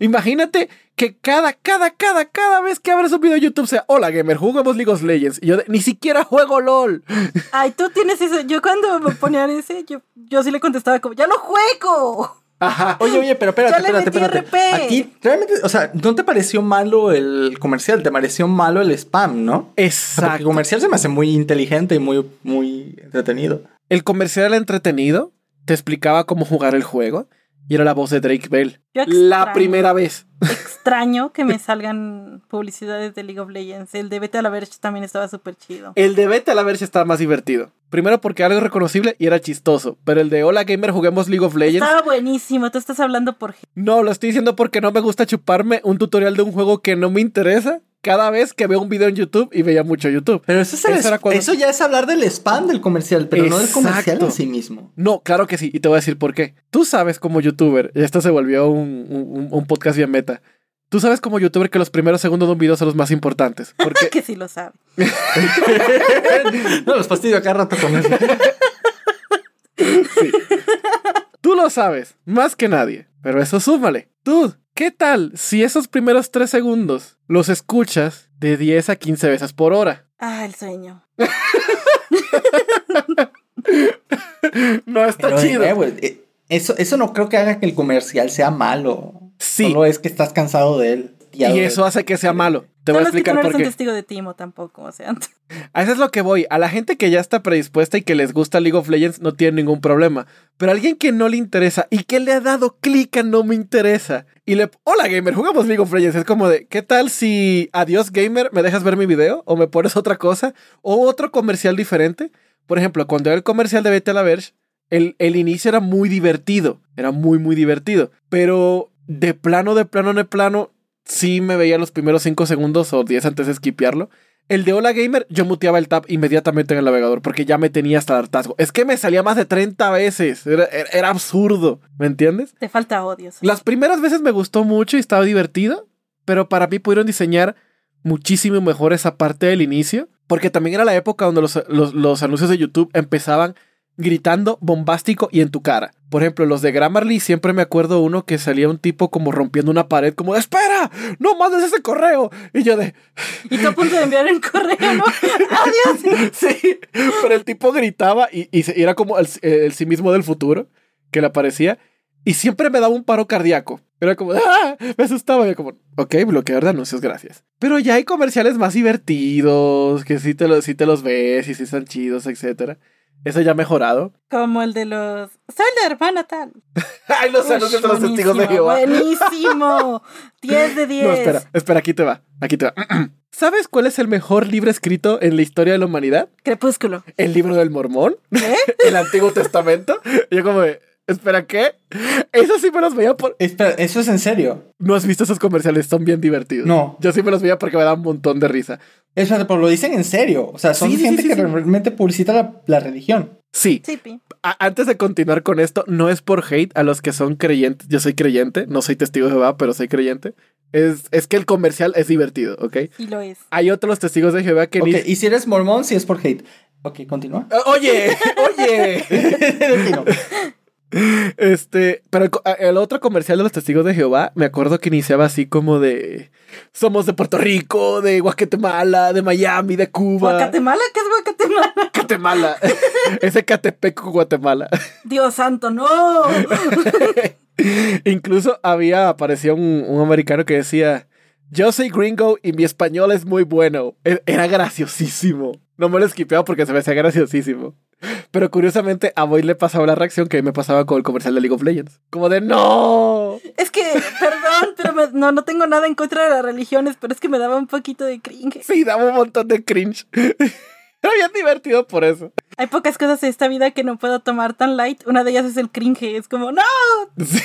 Imagínate que cada, cada, cada, cada vez que abres un video de YouTube sea, hola gamer, jugamos League of Legends. Y yo de- ni siquiera juego LOL. Ay, tú tienes eso. Yo cuando me ponían ese, yo, yo sí le contestaba como, ¡ya lo juego! Ajá. Oye, oye, pero espérate, Ya le espérate, metí espérate. RP. A ti, realmente, o sea, ¿no te pareció malo el comercial? Te pareció malo el spam, ¿no? O sea, Porque el Exacto. comercial se me hace muy inteligente y muy, muy entretenido. El comercial entretenido, te explicaba cómo jugar el juego y era la voz de Drake Bell. La primera vez. Extraño que me salgan publicidades de League of Legends. El de Vete a la Verge también estaba súper chido. El de Vete a la Verge estaba más divertido. Primero porque algo reconocible y era chistoso. Pero el de Hola Gamer, juguemos League of Legends. Estaba buenísimo. Tú estás hablando por No, lo estoy diciendo porque no me gusta chuparme un tutorial de un juego que no me interesa cada vez que veo un video en YouTube y veía mucho YouTube. Pero eso, es el Eso era sp- cuando- eso ya es hablar del spam del comercial, pero no del comercial en sí mismo. No, claro que sí, y te voy a decir por qué. Tú sabes como youtuber, y esto se volvió un, un- un podcast bien meta. Tú sabes como youtuber que los primeros segundos de un video son los más importantes. Porque que sí lo sabe. no, los fastidio acá rato con eso. tú lo sabes, más que nadie. Pero eso súmale. Tú, ¿qué tal si esos primeros tres segundos los escuchas de 10 a 15 veces por hora? Ah, el sueño. No está Pero, chido. eh, eh, eso, eso no creo que haga que el comercial sea malo. Sí. Solo es que estás cansado de él. Y eso hace que sea malo. Te voy a es que explicar no por eres un testigo de Timo tampoco, o sea. A eso es lo que voy. A la gente que ya está predispuesta y que les gusta League of Legends no tiene ningún problema. Pero a alguien que no le interesa y que le ha dado clic a no me interesa y le... Hola gamer, jugamos League of Legends. Es como de, ¿qué tal si adiós gamer me dejas ver mi video o me pones otra cosa o otro comercial diferente? Por ejemplo, cuando era el comercial de Vete a la Verge, el, el inicio era muy divertido. Era muy, muy divertido. Pero de plano, de plano, de plano, sí me veía los primeros 5 segundos o 10 antes de skipearlo. El de Hola Gamer, yo muteaba el tab inmediatamente en el navegador porque ya me tenía hasta el hartazgo. Es que me salía más de 30 veces. Era, era- era absurdo. ¿Me entiendes? Te falta odio. Las primeras veces me gustó mucho y estaba divertido, pero para mí pudieron diseñar muchísimo mejor esa parte del inicio, porque también era la época donde los, los- los anuncios de YouTube empezaban gritando bombástico y en tu cara. Por ejemplo, los de Grammarly siempre me acuerdo uno que salía un tipo como rompiendo una pared, como de, espera, no mandes ese correo. Y yo de, Y tú a punto de enviar el correo, ¿no? ¡Adiós! sí, pero el tipo gritaba y, y era como el, el sí mismo del futuro que le aparecía y siempre me daba un paro cardíaco. Era como, ¡ah! Me asustaba. Y yo como, ok, bloqueador de anuncios, gracias. Pero ya hay comerciales más divertidos, que sí te, los, sí te los ves y sí están chidos, etcétera. Eso ya ha mejorado. Como el de los. Soy la hermana tal. ¡Ay, los anuncios de los testigos de Jehová! Buenísimo. 10 de 10. No, espera, espera, aquí te va, aquí te va. ¿Sabes cuál es el mejor libro escrito en la historia de la humanidad? Crepúsculo. ¿El libro del mormón? ¿Qué? ¿El Antiguo Testamento? Yo como de, espera, ¿qué? Eso sí me los veía por... Espera, ¿eso es en serio? No has visto esos comerciales, son bien divertidos. No. Yo sí me los veía porque me da un montón de risa. Espérate, pero lo dicen en serio. O sea, son Sí, gente sí, que sí. realmente publicita la, la religión. Sí, antes de continuar con esto, no es por hate a los que son creyentes. Yo soy creyente, no soy testigo de Jehová, pero soy creyente. Es, es que el comercial es divertido, ¿ok? Sí lo es. Hay otros testigos de Jehová que Ok, ni... y si eres mormón, sí es por hate. Ok, continúa. Oye, oye. Este, pero el, otro comercial de los testigos de Jehová, me acuerdo que iniciaba así como de somos de Puerto Rico, de Guatemala, de Miami, de Cuba. ¿Guatemala? ¿Qué es Guatemala? Guatemala. Ese Catepec, Guatemala. Dios santo, no. Incluso había, apareció un, un americano que decía, yo soy gringo y mi español es muy bueno. E- Era graciosísimo. No me lo esquipeaba porque se me hacía graciosísimo. Pero curiosamente a Boy le pasaba la reacción que a mí me pasaba con el comercial de League of Legends. Como de no. Es que, perdón, pero me- no, no tengo nada en contra de las religiones, pero es que me daba un poquito de cringe. Sí, daba un montón de cringe. Era bien divertido por eso. Hay pocas cosas en esta vida que no puedo tomar tan light. Una de ellas es el cringe. Es como, no. Sí.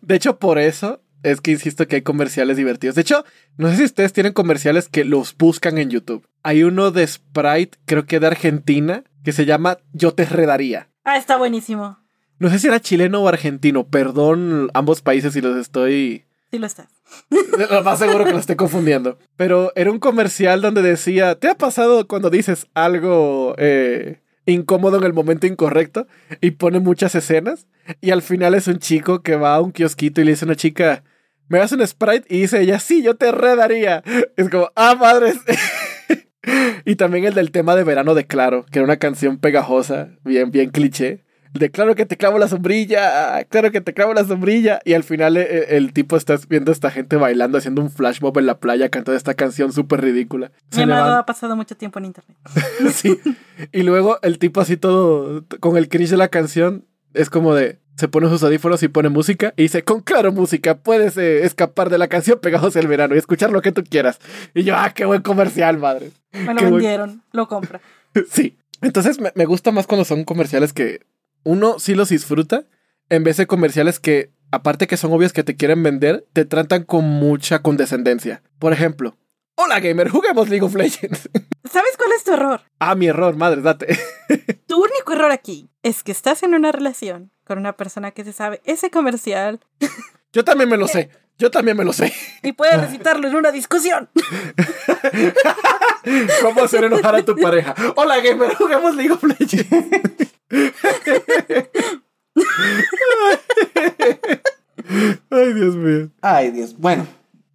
De hecho, por eso es que insisto que hay comerciales divertidos. De hecho, no sé si ustedes tienen comerciales que los buscan en YouTube. Hay uno de Sprite, creo que de Argentina, que se llama Yo te redaría. Ah, está buenísimo. No sé si era chileno o argentino, perdón ambos países si los estoy... Sí lo estás. Lo más seguro que lo estoy confundiendo. Pero era un comercial donde decía, ¿te ha pasado cuando dices algo eh, incómodo en el momento incorrecto? Y pone muchas escenas. Y al final es un chico que va a un kiosquito y le dice a una chica, ¿me das un Sprite? Y dice ella, sí, yo te redaría. Es como, ah, madres. y también el del tema de verano de Claro, que era una canción pegajosa, bien, bien cliché. De claro que te clavo la sombrilla, claro que te clavo la sombrilla. Y al final el, el tipo está viendo a esta gente bailando, haciendo un flash mob en la playa, cantando esta canción súper ridícula. Mi amado ha pasado mucho tiempo en internet. sí. Y luego el tipo así todo, con el cringe de la canción, es como de, se pone sus audífonos y pone música y dice, con claro música, puedes eh, escapar de la canción pegados el verano y escuchar lo que tú quieras. Y yo, ah, qué buen comercial, madre. Me lo Qué buen- vendieron, lo compra. Sí. Entonces me, me gusta más cuando son comerciales que uno sí los disfruta, en vez de comerciales que, aparte que son obvios que te quieren vender, te tratan con mucha condescendencia. Por ejemplo, hola gamer, juguemos League of Legends. ¿Sabes cuál es tu error? ah, mi error, madre, date. Tu único error aquí es que estás en una relación con una persona que se sabe ese comercial Yo también me lo sé, yo también me lo sé. y puede recitarlo en una discusión. ¿Cómo hacer enojar a tu pareja? Hola gamer, juguemos League of Legends. Ay, Dios mío. Ay, Dios. Bueno,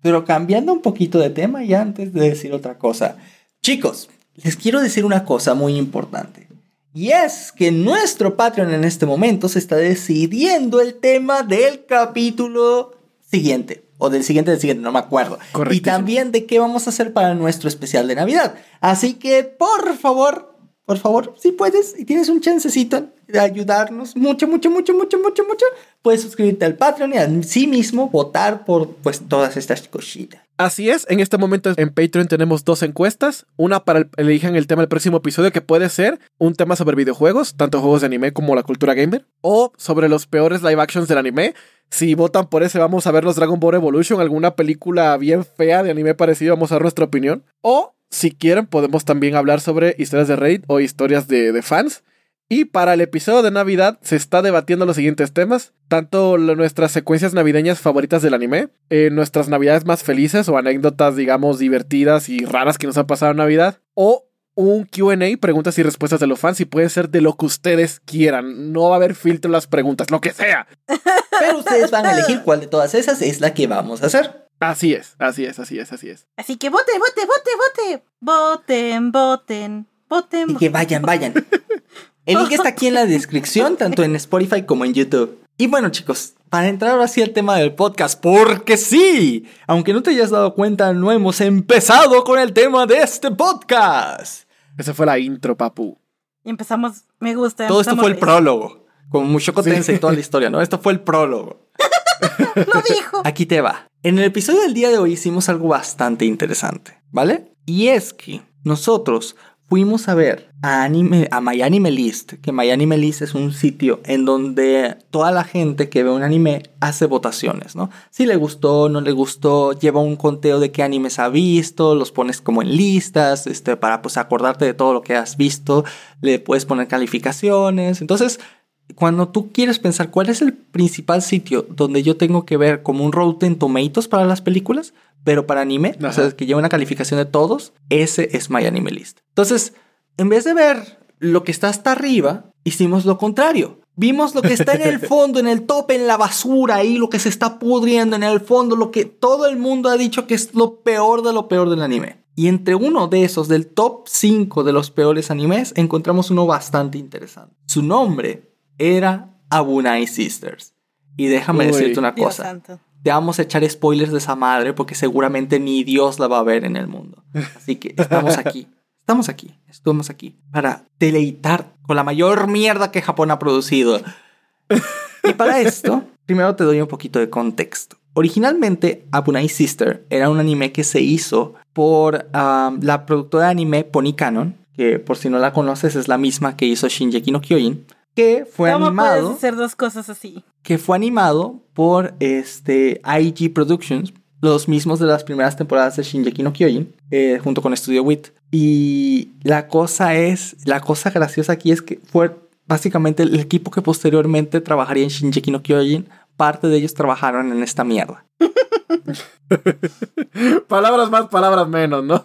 pero cambiando un poquito de tema y antes de decir otra cosa. Chicos, les quiero decir una cosa muy importante. Y es que nuestro Patreon en este momento se está decidiendo el tema del capítulo siguiente. O del siguiente del siguiente, no me acuerdo. Y también de qué vamos a hacer para nuestro especial de Navidad. Así que, por favor, por favor, si puedes y tienes un chancecito de ayudarnos mucho, mucho, mucho, mucho, mucho, mucho, puedes suscribirte al Patreon y a sí mismo votar por pues todas estas cositas. Así es, en este momento en Patreon tenemos dos encuestas. Una para el, elijan el tema del próximo episodio, que puede ser un tema sobre videojuegos, tanto juegos de anime como la cultura gamer, o sobre los peores live actions del anime. Si votan por ese, vamos a ver los Dragon Ball Evolution, alguna película bien fea de anime parecido, vamos a dar nuestra opinión. O, si quieren, podemos también hablar sobre historias de Raid o historias de, de fans. Y para el episodio de Navidad se está debatiendo los siguientes temas, tanto lo- nuestras secuencias navideñas favoritas del anime, eh, nuestras navidades más felices o anécdotas, digamos, divertidas y raras que nos han pasado en Navidad, o un QA, preguntas y respuestas de los fans, y pueden ser de lo que ustedes quieran, no va a haber filtro en las preguntas, lo que sea. Pero ustedes van a elegir cuál de todas esas es la que vamos a hacer. Así es, así es, así es, así es. Así que vote, vote, vote, vote. Voten, voten, voten. Y que vayan, vayan. El link está aquí en la descripción, tanto en Spotify como en YouTube. Y bueno, chicos, para entrar ahora sí al tema del podcast, porque sí, aunque no te hayas dado cuenta, no hemos empezado con el tema de este podcast. Esa fue la intro, papu. Y empezamos, me gusta. Todo esto fue el prólogo, con mucho Tense y toda la historia, ¿no? Esto fue el prólogo. Lo dijo. Aquí te va. En el episodio del día de hoy hicimos algo bastante interesante, ¿vale? Y es que nosotros fuimos a ver a, anime, a My Anime List, que My Anime List es un sitio en donde toda la gente que ve un anime hace votaciones, ¿no? Si le gustó, no le gustó, lleva un conteo de qué animes ha visto, los pones como en listas, este, para pues acordarte de todo lo que has visto, le puedes poner calificaciones, entonces cuando tú quieres pensar cuál es el principal sitio donde yo tengo que ver como un Rotten Tomatoes para las películas, pero para anime, o sea, Ajá. que lleva una calificación de todos, ese es My Anime List. Entonces, en vez de ver lo que está hasta arriba, hicimos lo contrario. Vimos lo que está en el fondo, en el top, en la basura, ahí lo que se está pudriendo en el fondo, lo que todo el mundo ha dicho que es lo peor de lo peor del anime. Y entre uno de esos, del top 5 de los peores animes, encontramos uno bastante interesante. Su nombre era Abunai Sisters. Y déjame Uy. decirte una cosa. Te vamos a echar spoilers de esa madre porque seguramente ni Dios la va a ver en el mundo. Así que estamos aquí. Estamos aquí. Estamos aquí para deleitar con la mayor mierda que Japón ha producido. Y para esto, primero te doy un poquito de contexto. Originalmente, Abunai Sister era un anime que se hizo por ah, la productora de anime Pony Canon, que por si no la conoces es la misma que hizo Shinjeki no Kyojin, que fue ¿Cómo animado puedes hacer dos cosas así? que fue animado por este IG Productions, los mismos de las primeras temporadas de Shinjeki no Kyojin, eh, junto con Studio Wit. Y la cosa es, la cosa graciosa aquí es que fue básicamente el equipo que posteriormente trabajaría en Shinji no Kyojin, parte de ellos trabajaron en esta mierda. palabras más, palabras menos, ¿no?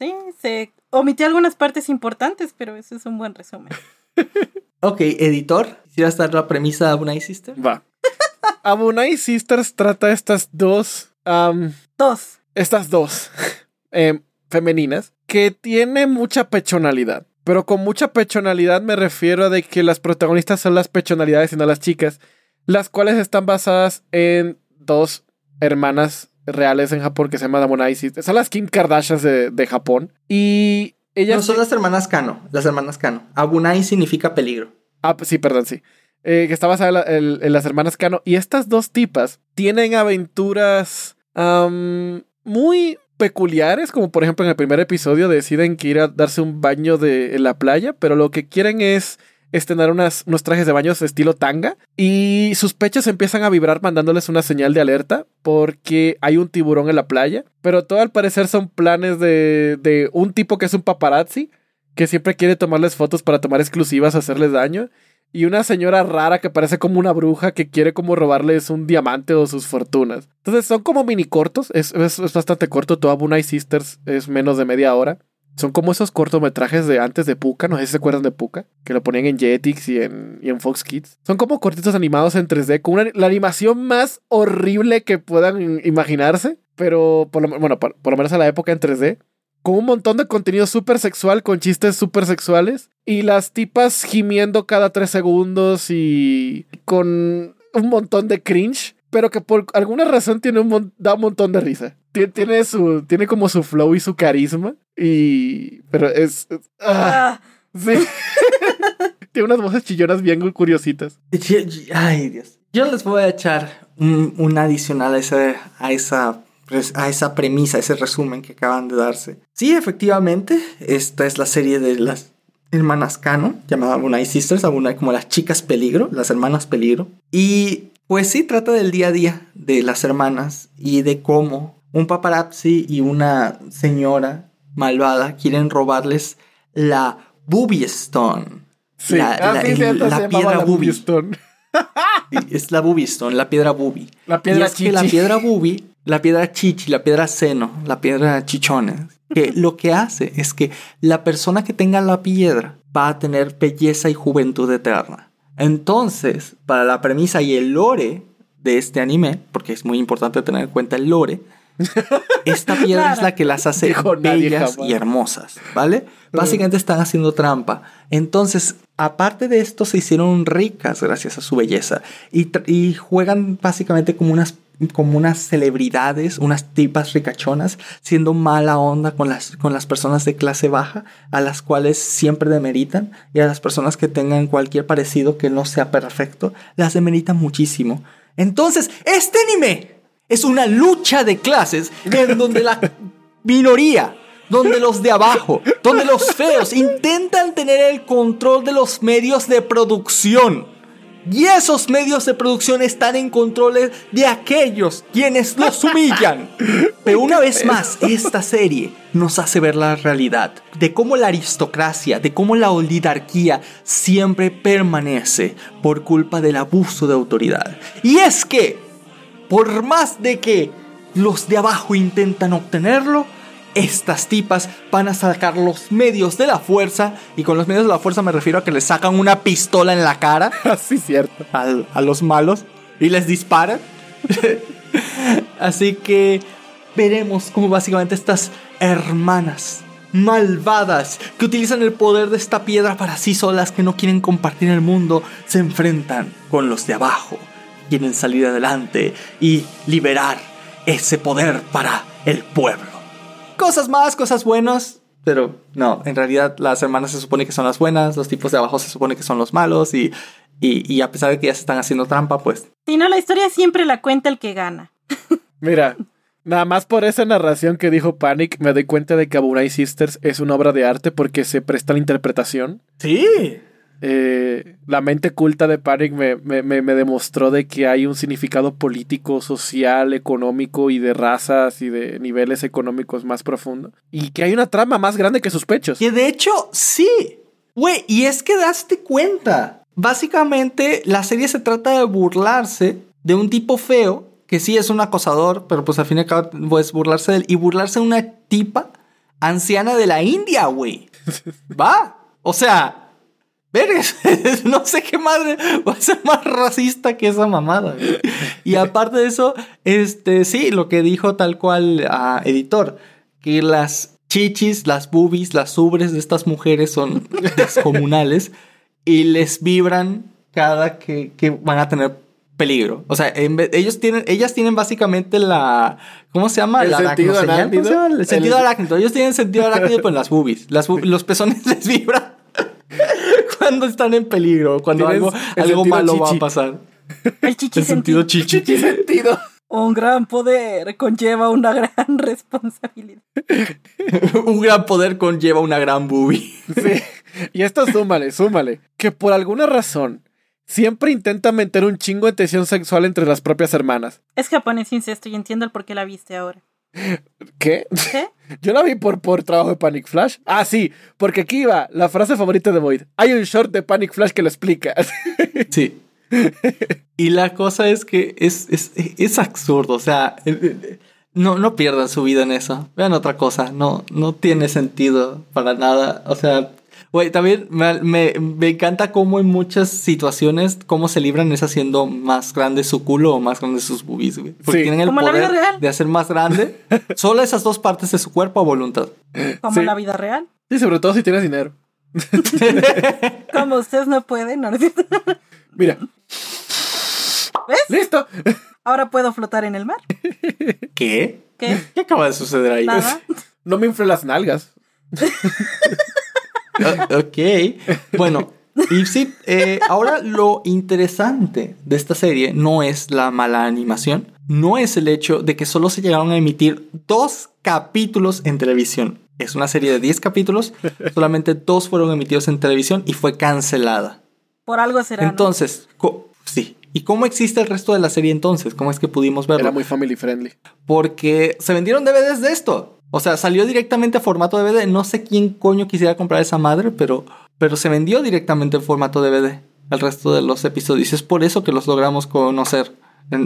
sí, se omitió algunas partes importantes, pero eso es un buen resumen. ok, editor, ¿quisieras dar la premisa de Abunai Sisters? Va. Abunai Sisters trata estas dos. dos. Estas dos em, femeninas que tiene mucha pechonalidad. Pero con mucha pechonalidad me refiero a de que las protagonistas son las pechonalidades y no las chicas, las cuales están basadas en dos hermanas reales en Japón que se llaman Abunai Sisters. Son las Kim Kardashians de, de Japón. Y ellas... No son las hermanas Kano, las hermanas Kano. Abunai significa peligro. Ah, sí, perdón, sí. Eh, que está basada en, las hermanas Kano. Y estas dos tipas tienen aventuras muy peculiares, como por ejemplo en el primer episodio deciden que ir a darse un baño de, en la playa, pero lo que quieren es estrenar unas, unos trajes de baños estilo tanga y sus pechos empiezan a vibrar mandándoles una señal de alerta porque hay un tiburón en la playa, pero todo al parecer son planes de, de un tipo que es un paparazzi que siempre quiere tomarles fotos para tomar exclusivas, hacerles daño y una señora rara que parece como una bruja que quiere como robarles un diamante o sus fortunas. Entonces son como mini cortos, es, es, bastante corto, toda Bunai Sisters es menos de media hora. Son como esos cortometrajes de antes de Puka, no sé si se acuerdan de Puka, que lo ponían en Jetix y en, Fox Kids. Son como cortitos animados en 3D, con una, la animación más horrible que puedan imaginarse, pero por lo, bueno, por, por lo menos a la época en 3D con un montón de contenido súper sexual, con chistes súper sexuales, y las tipas gimiendo cada tres segundos y con un montón de cringe, pero que por alguna razón tiene un da un montón de risa. Tiene, su, tiene como su flow y su carisma, y... pero es... ah, sí. tiene unas voces chillonas bien curiositas. Ay, Dios. Yo les voy a echar un, adicional a, ese, a esa a esa premisa, ese resumen que acaban de darse. Sí, efectivamente, esta es la serie de las hermanas Kano, llamada Bunai Sisters, Bunai como las chicas peligro, las hermanas peligro. Y pues sí, trata del día a día de las hermanas y de cómo un paparazzi y una señora malvada quieren robarles la Booby Stone. Sí. La, ah, la, piedra Booby Stone. es la Booby Stone, la piedra Booby. La piedra y es que la piedra Booby la piedra chichi, la piedra seno, la piedra chichones, que lo que hace es que la persona que tenga la piedra va a tener belleza y juventud eterna. Entonces, para la premisa y el lore de este anime, porque es muy importante tener en cuenta el lore, esta piedra es la que las hace bellas y hermosas, ¿vale? Básicamente están haciendo trampa. Entonces, aparte de esto, se hicieron ricas gracias a su belleza y, y juegan básicamente como unas como unas celebridades, unas tipas ricachonas, siendo mala onda con las, con las personas de clase baja, a las cuales siempre demeritan, y a las personas que tengan cualquier parecido que no sea perfecto, las demeritan muchísimo. Entonces, este anime es una lucha de clases en donde la minoría donde los de abajo, donde los feos intentan tener el control de los medios de producción. Y esos medios de producción están en control de aquellos quienes los humillan. Pero una vez más, esta serie nos hace ver la realidad de cómo la aristocracia, de cómo la oligarquía siempre permanece por culpa del abuso de autoridad. Y es que, por más de que los de abajo intentan obtenerlo, estas tipas van a sacar los medios de la fuerza. Y con los medios de la fuerza me refiero a que les sacan una pistola en la cara. Así cierto. A, los malos. Y les disparan. Así que veremos cómo básicamente estas hermanas malvadas que utilizan el poder de esta piedra para sí solas, que no quieren compartir el mundo, se enfrentan con los de abajo. Quieren salir adelante y liberar ese poder para el pueblo cosas más, cosas buenas. Pero no, en realidad las hermanas se supone que son las buenas, los tipos de abajo se supone que son los malos y, y, a pesar de que ya se están haciendo trampa, pues... Si no, la historia siempre la cuenta el que gana. Mira, nada más por esa narración que dijo Panic, me doy cuenta de que Aburai Sisters es una obra de arte porque se presta la interpretación. Sí. Eh, la mente culta de Panic me, me, demostró de que hay un significado político, social, económico y de razas y de niveles económicos más profundo. Y que hay una trama más grande que sus pechos. Que de hecho, sí. Güey, y es que daste cuenta. Básicamente, la serie se trata de burlarse de un tipo feo, que sí es un acosador, pero pues al fin y al cabo pues burlarse de él, y burlarse de una tipa anciana de la India, güey. Va. O sea, vergas, no sé qué madre va a ser más racista que esa mamada. güey. Y aparte de eso, este, sí, lo que dijo tal cual a editor, que las chichis, las boobies, las ubres de estas mujeres son descomunales y les vibran cada que, que van a tener peligro. O sea, en vez- ellos tienen, ellas tienen básicamente la, ¿cómo se llama? El la sentido aracnoseñal, ¿cómo se arácnido. El sentido arácnido. Ellos tienen sentido arácnido pues en las boobies. Las los pezones les vibran cuando están en peligro, cuando algo, algo malo va a chichi. pasar. El chichi El sentido sentido. chichi. sentido. Un gran poder conlleva una gran responsabilidad. Un gran poder conlleva una gran boobie. Sí. Y esto súmale, súmale. Que por alguna razón siempre intenta meter un chingo de tensión sexual entre las propias hermanas. Es japonés incesto y entiendo el por qué la viste ahora. ¿Qué? ¿Qué? Yo la vi por, por trabajo de Panic Flash. Ah, sí, porque aquí va la frase favorita de Void. Hay un short de Panic Flash que lo explica. Sí. Y la cosa es que es, es, es absurdo. O sea, eh, eh, no, no pierdan su vida en eso. Vean otra cosa. No, no tiene sentido para nada. O sea, güey, también me, me, me encanta cómo en muchas situaciones, cómo se libran es haciendo más grande su culo o más grande sus boobies, güey. Porque Sí. tienen el poder real. de hacer más grande solo esas dos partes de su cuerpo a voluntad. Como Sí. en la vida real. y sobre todo si tienes dinero. Como ustedes no pueden, ¿no? Mira. ¿Ves? ¡Listo! Ahora puedo flotar en el mar. ¿Qué? ¿Qué? ¿Qué acaba de suceder ahí? Nada. No me inflé las nalgas. Ok. Bueno, y sí, eh, ahora lo interesante de esta serie no es la mala animación, no es el hecho de que solo se llegaron a emitir dos capítulos en televisión. Es una serie de 10 capítulos, solamente dos fueron emitidos en televisión y fue cancelada. Por algo será. Entonces, sí. ¿Y cómo existe el resto de la serie entonces? ¿Cómo es que pudimos verlo? Era muy family friendly. Porque se vendieron DVDs de esto. O sea, salió directamente a formato DVD. No sé quién coño quisiera comprar esa madre, pero, pero se vendió directamente en formato DVD. El resto de los episodios. Es por eso que los logramos conocer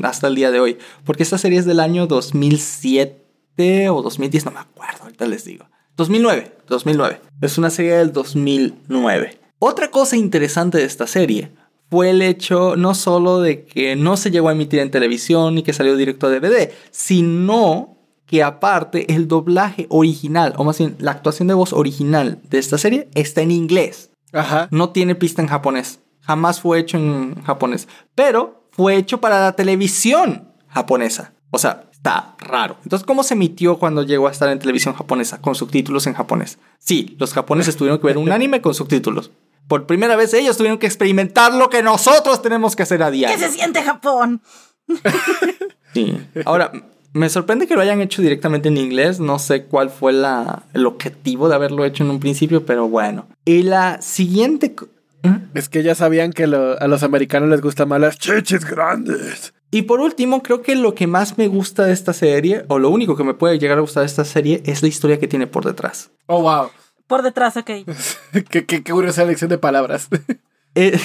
hasta el día de hoy. Porque esta serie es del año 2007 o 2010, no me acuerdo, ahorita les digo. 2009, 2009. Es una serie del 2009. Otra cosa interesante de esta serie fue el hecho no solo de que no se llegó a emitir en televisión y que salió directo a DVD, sino que aparte el doblaje original, o más bien la actuación de voz original de esta serie está en inglés. Ajá. No tiene pista en japonés. Jamás fue hecho en japonés. Pero fue hecho para la televisión japonesa. O sea, está raro. Entonces, ¿cómo se emitió cuando llegó a estar en televisión japonesa con subtítulos en japonés? Sí, los japoneses tuvieron que ver un anime con subtítulos. Por primera vez ellos tuvieron que experimentar lo que nosotros tenemos que hacer a ¿Qué diario. se siente Japón? Sí. Ahora, me sorprende que lo hayan hecho directamente en inglés. No sé cuál fue la, el objetivo de haberlo hecho en un principio, pero bueno. Y la siguiente... ¿Mm? Es que ya sabían que lo- a los americanos les gustan más las chichis grandes. Y por último, creo que lo que más me gusta de esta serie, o lo único que me puede llegar a gustar de esta serie, es la historia que tiene por detrás. Oh, wow. Por detrás, ok. qué, qué, qué curiosa elección de palabras. Eh,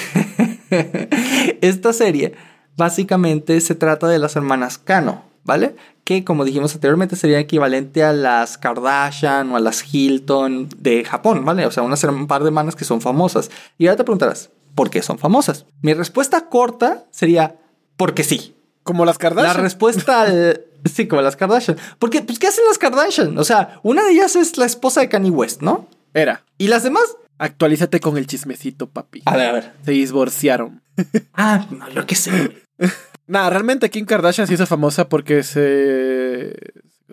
esta serie básicamente se trata de las hermanas Kano, ¿vale? Que como dijimos anteriormente sería equivalente a las Kardashian o a las Hilton de Japón, ¿vale? O sea, unas, un par de hermanas que son famosas. Y ahora te preguntarás, ¿por qué son famosas? Mi respuesta corta sería, porque sí. Como las La Kardashian. respuesta al... Sí, como las Kardashian. Porque, pues, ¿qué hacen las Kardashian? O sea, una de ellas es la esposa de Kanye West, ¿no? Era. ¿Y las demás? Actualízate con el chismecito, papi. A ver, a ver. Se divorciaron. Ah, no, yo qué sé. Nada, realmente Kim Kardashian se hizo famosa porque se.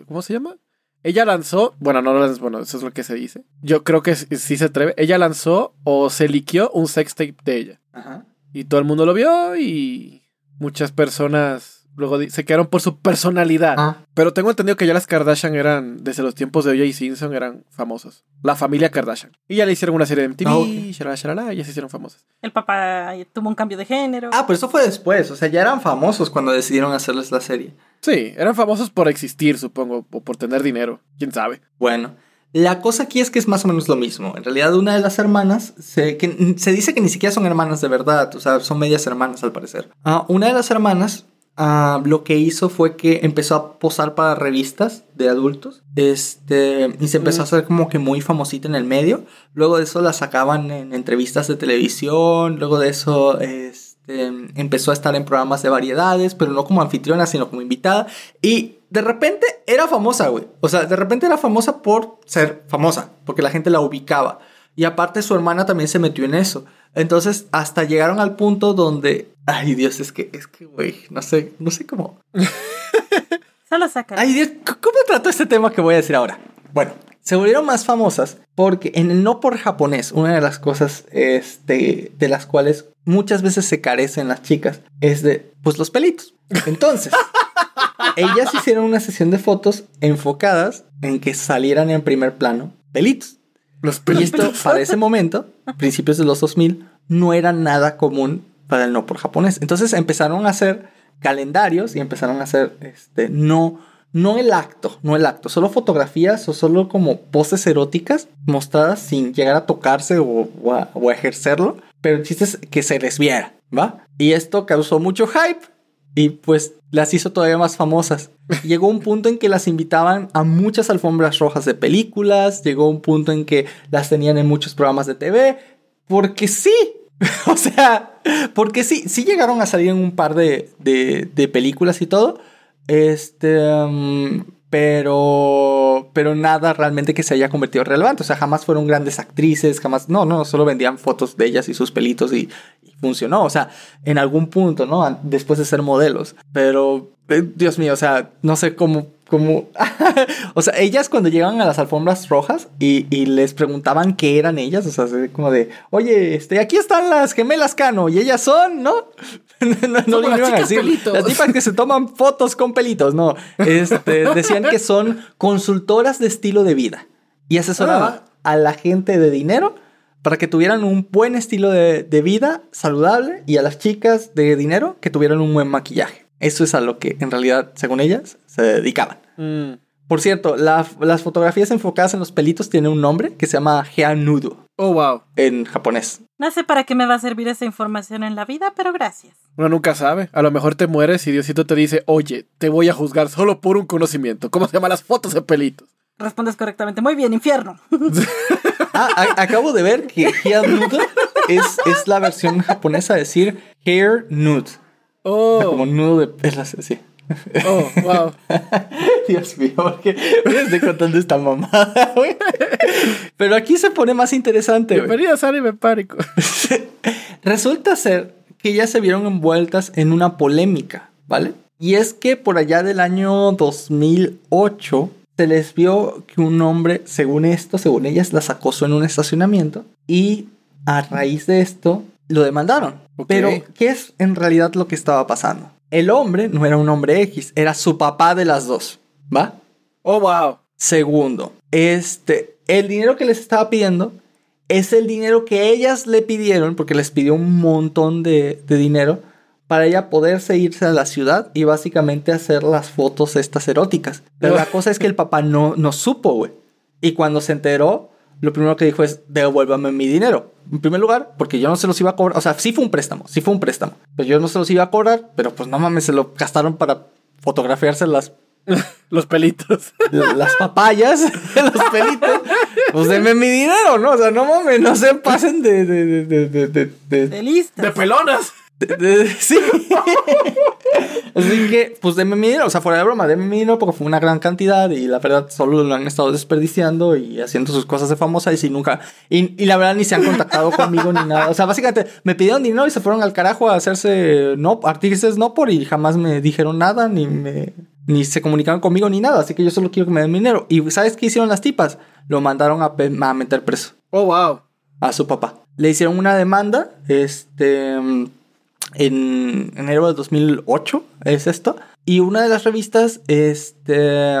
¿Cómo se llama? Ella lanzó. Bueno, no lanzó, bueno, eso es lo que se dice. Yo creo que sí se atreve. Ella lanzó o se liqueó un sextape de ella. Ajá. Y todo el mundo lo vio y muchas personas luego se quedaron por su personalidad. Ah. Pero tengo entendido que ya las Kardashian eran, desde los tiempos de O.J. Simpson, eran famosos. La familia Kardashian. Y ya le hicieron una serie de MTV, Ah, ok. shalala, shalala, y ya se hicieron famosas. El papá tuvo un cambio de género. Ah, pero eso fue después. O sea, ya eran famosos cuando decidieron hacerles la serie. Sí, eran famosos por existir, supongo, o por tener dinero. ¿Quién sabe? Bueno, La cosa aquí es que es más o menos lo mismo. En realidad, una de las hermanas, se, que, se dice que ni siquiera son hermanas de verdad, o sea, son medias hermanas al parecer. Ah, una de las hermanas ah, lo que hizo fue que empezó a posar para revistas de adultos este, y se empezó a hacer como que muy famosita en el medio. Luego de eso la sacaban en entrevistas de televisión, luego de eso... Este, empezó a estar en programas de variedades, pero no como anfitriona, sino como invitada. Y de repente era famosa, güey. O sea, de repente era famosa por ser famosa, porque la gente la ubicaba. Y aparte su hermana también se metió en eso. Entonces, hasta llegaron al punto donde, ay Dios, es que, es que, güey, no sé, no sé cómo. Solo saca. Ay Dios, ¿cómo trató este tema que voy a decir ahora? Bueno, se volvieron más famosas porque en el no por japonés, una de las cosas este, de las cuales muchas veces se carecen las chicas es de, pues, los pelitos. Entonces, ellas hicieron una sesión de fotos enfocadas en que salieran en primer plano pelitos. Los Y esto, para ese momento, principios de los 2000, no era nada común para el no por japonés. Entonces empezaron a hacer calendarios y empezaron a hacer, este, no, no el acto, no el acto, solo fotografías o solo como poses eróticas mostradas sin llegar a tocarse o, o a, o a ejercerlo, pero el chiste es que se les viera, ¿va? Y esto causó mucho hype y pues las hizo todavía más famosas. Llegó un punto en que las invitaban a muchas alfombras rojas de películas, llegó un punto en que las tenían en muchos programas de TV, porque sí. o sea, porque sí, sí llegaron a salir en un par de, de, de películas y todo. Este, um, pero, pero nada realmente que se haya convertido relevante. O sea, jamás fueron grandes actrices, jamás, no, no, solo vendían fotos de ellas y sus pelitos y, y funcionó. O sea, en algún punto, ¿no? Después de ser modelos. Pero, eh, Dios mío, o sea, no sé cómo, cómo, o sea, ellas cuando llegaban a las alfombras rojas y, y, les preguntaban qué eran ellas, o sea, como de, oye, este, aquí están las gemelas Cano y ellas son, ¿no? no, no, no iban a decir, pelitos. las tipas que se toman fotos con pelitos, no. Este, decían que son consultoras de estilo de vida y asesoraban ah. a la gente de dinero para que tuvieran un buen estilo de, de vida saludable y a las chicas de dinero que tuvieran un buen maquillaje. Eso es a lo que en realidad, según ellas, se dedicaban. Mm. Por cierto, la, las fotografías enfocadas en los pelitos tienen un nombre que se llama Nudo. Oh, wow. En japonés. No sé para qué me va a servir esa información en la vida, pero gracias. Uno nunca sabe. A lo mejor te mueres y Diosito te dice, oye, te voy a juzgar solo por un conocimiento. ¿Cómo se llaman las fotos de pelitos? Respondes correctamente. Muy bien, infierno. ah, a, acabo de ver que Nudo es, es la versión japonesa de decir hair nude. Oh. Como nudo de pelas, así. Oh, wow. Dios mío, porque me estoy contando esta mamada, güey. Pero aquí se pone más interesante, güey. Bienvenidos a Anime Pánico. Resulta ser que ya se vieron envueltas en una polémica, ¿vale? Y es que por allá del año 2008 se les vio que un hombre, según esto, según ellas, las acosó en un estacionamiento y a raíz de esto lo demandaron. Okay. Pero, ¿qué es en realidad lo que estaba pasando? El hombre no era un hombre X, era su papá de las dos, ¿va? Oh, wow. Segundo, este, el dinero que les estaba pidiendo es el dinero que ellas le pidieron, porque les pidió un montón de, de dinero, para ella poderse irse a la ciudad y básicamente hacer las fotos estas eróticas. Pero la cosa es que el papá no, no supo, güey. Y cuando se enteró, lo primero que dijo es, devuélvame mi dinero. En primer lugar, porque yo no se los iba a cobrar. O sea, sí fue un préstamo, sí fue un préstamo. Pero yo no se los iba a cobrar, pero pues no mames, se lo gastaron para fotografiarse las... los pelitos. Las papayas, los pelitos. Pues denme mi dinero, ¿no? O sea, no mames, no se pasen de... De, de, de, de, de, de, de listas. De pelonas. Sí. Así que, pues denme mi dinero. O sea, fuera de broma, denme mi dinero porque fue una gran cantidad y la verdad solo lo han estado desperdiciando y haciendo sus cosas de famosa y si nunca. Y, y, la verdad ni se han contactado conmigo ni nada. O sea, básicamente me pidieron dinero y se fueron al carajo a hacerse no, artistas no por y jamás me dijeron nada ni me. Ni se comunicaron conmigo ni nada. Así que yo solo quiero que me den mi dinero. ¿Y sabes qué hicieron las tipas? Lo mandaron a, a meter preso. Oh, wow. A su papá. Le hicieron una demanda. Este en enero de 2008 es esto y una de las revistas este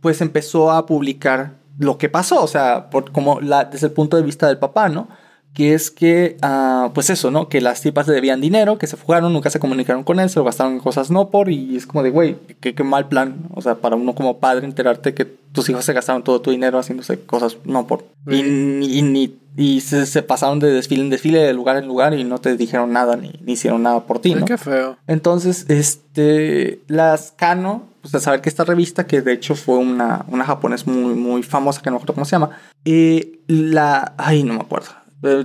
pues empezó a publicar lo que pasó o sea por como la, desde el punto de vista del papá no que es que, ah, pues eso, ¿no? Que las tipas le debían dinero, que se fugaron, nunca se comunicaron con él, se lo gastaron en cosas no por, y es como de, güey, qué, qué mal plan, o sea, para uno como padre enterarte que tus hijos se gastaron todo tu dinero haciéndose cosas no por. Y, y, y se, se pasaron de desfile en desfile, de lugar en lugar, y no te dijeron nada, ni, ni hicieron nada por ti, ¿no? Qué feo. Entonces, este, las Kano, pues a saber que esta revista, que de hecho fue una, una japonesa muy, muy famosa, que no me acuerdo cómo se llama, eh, la, ay, no me acuerdo,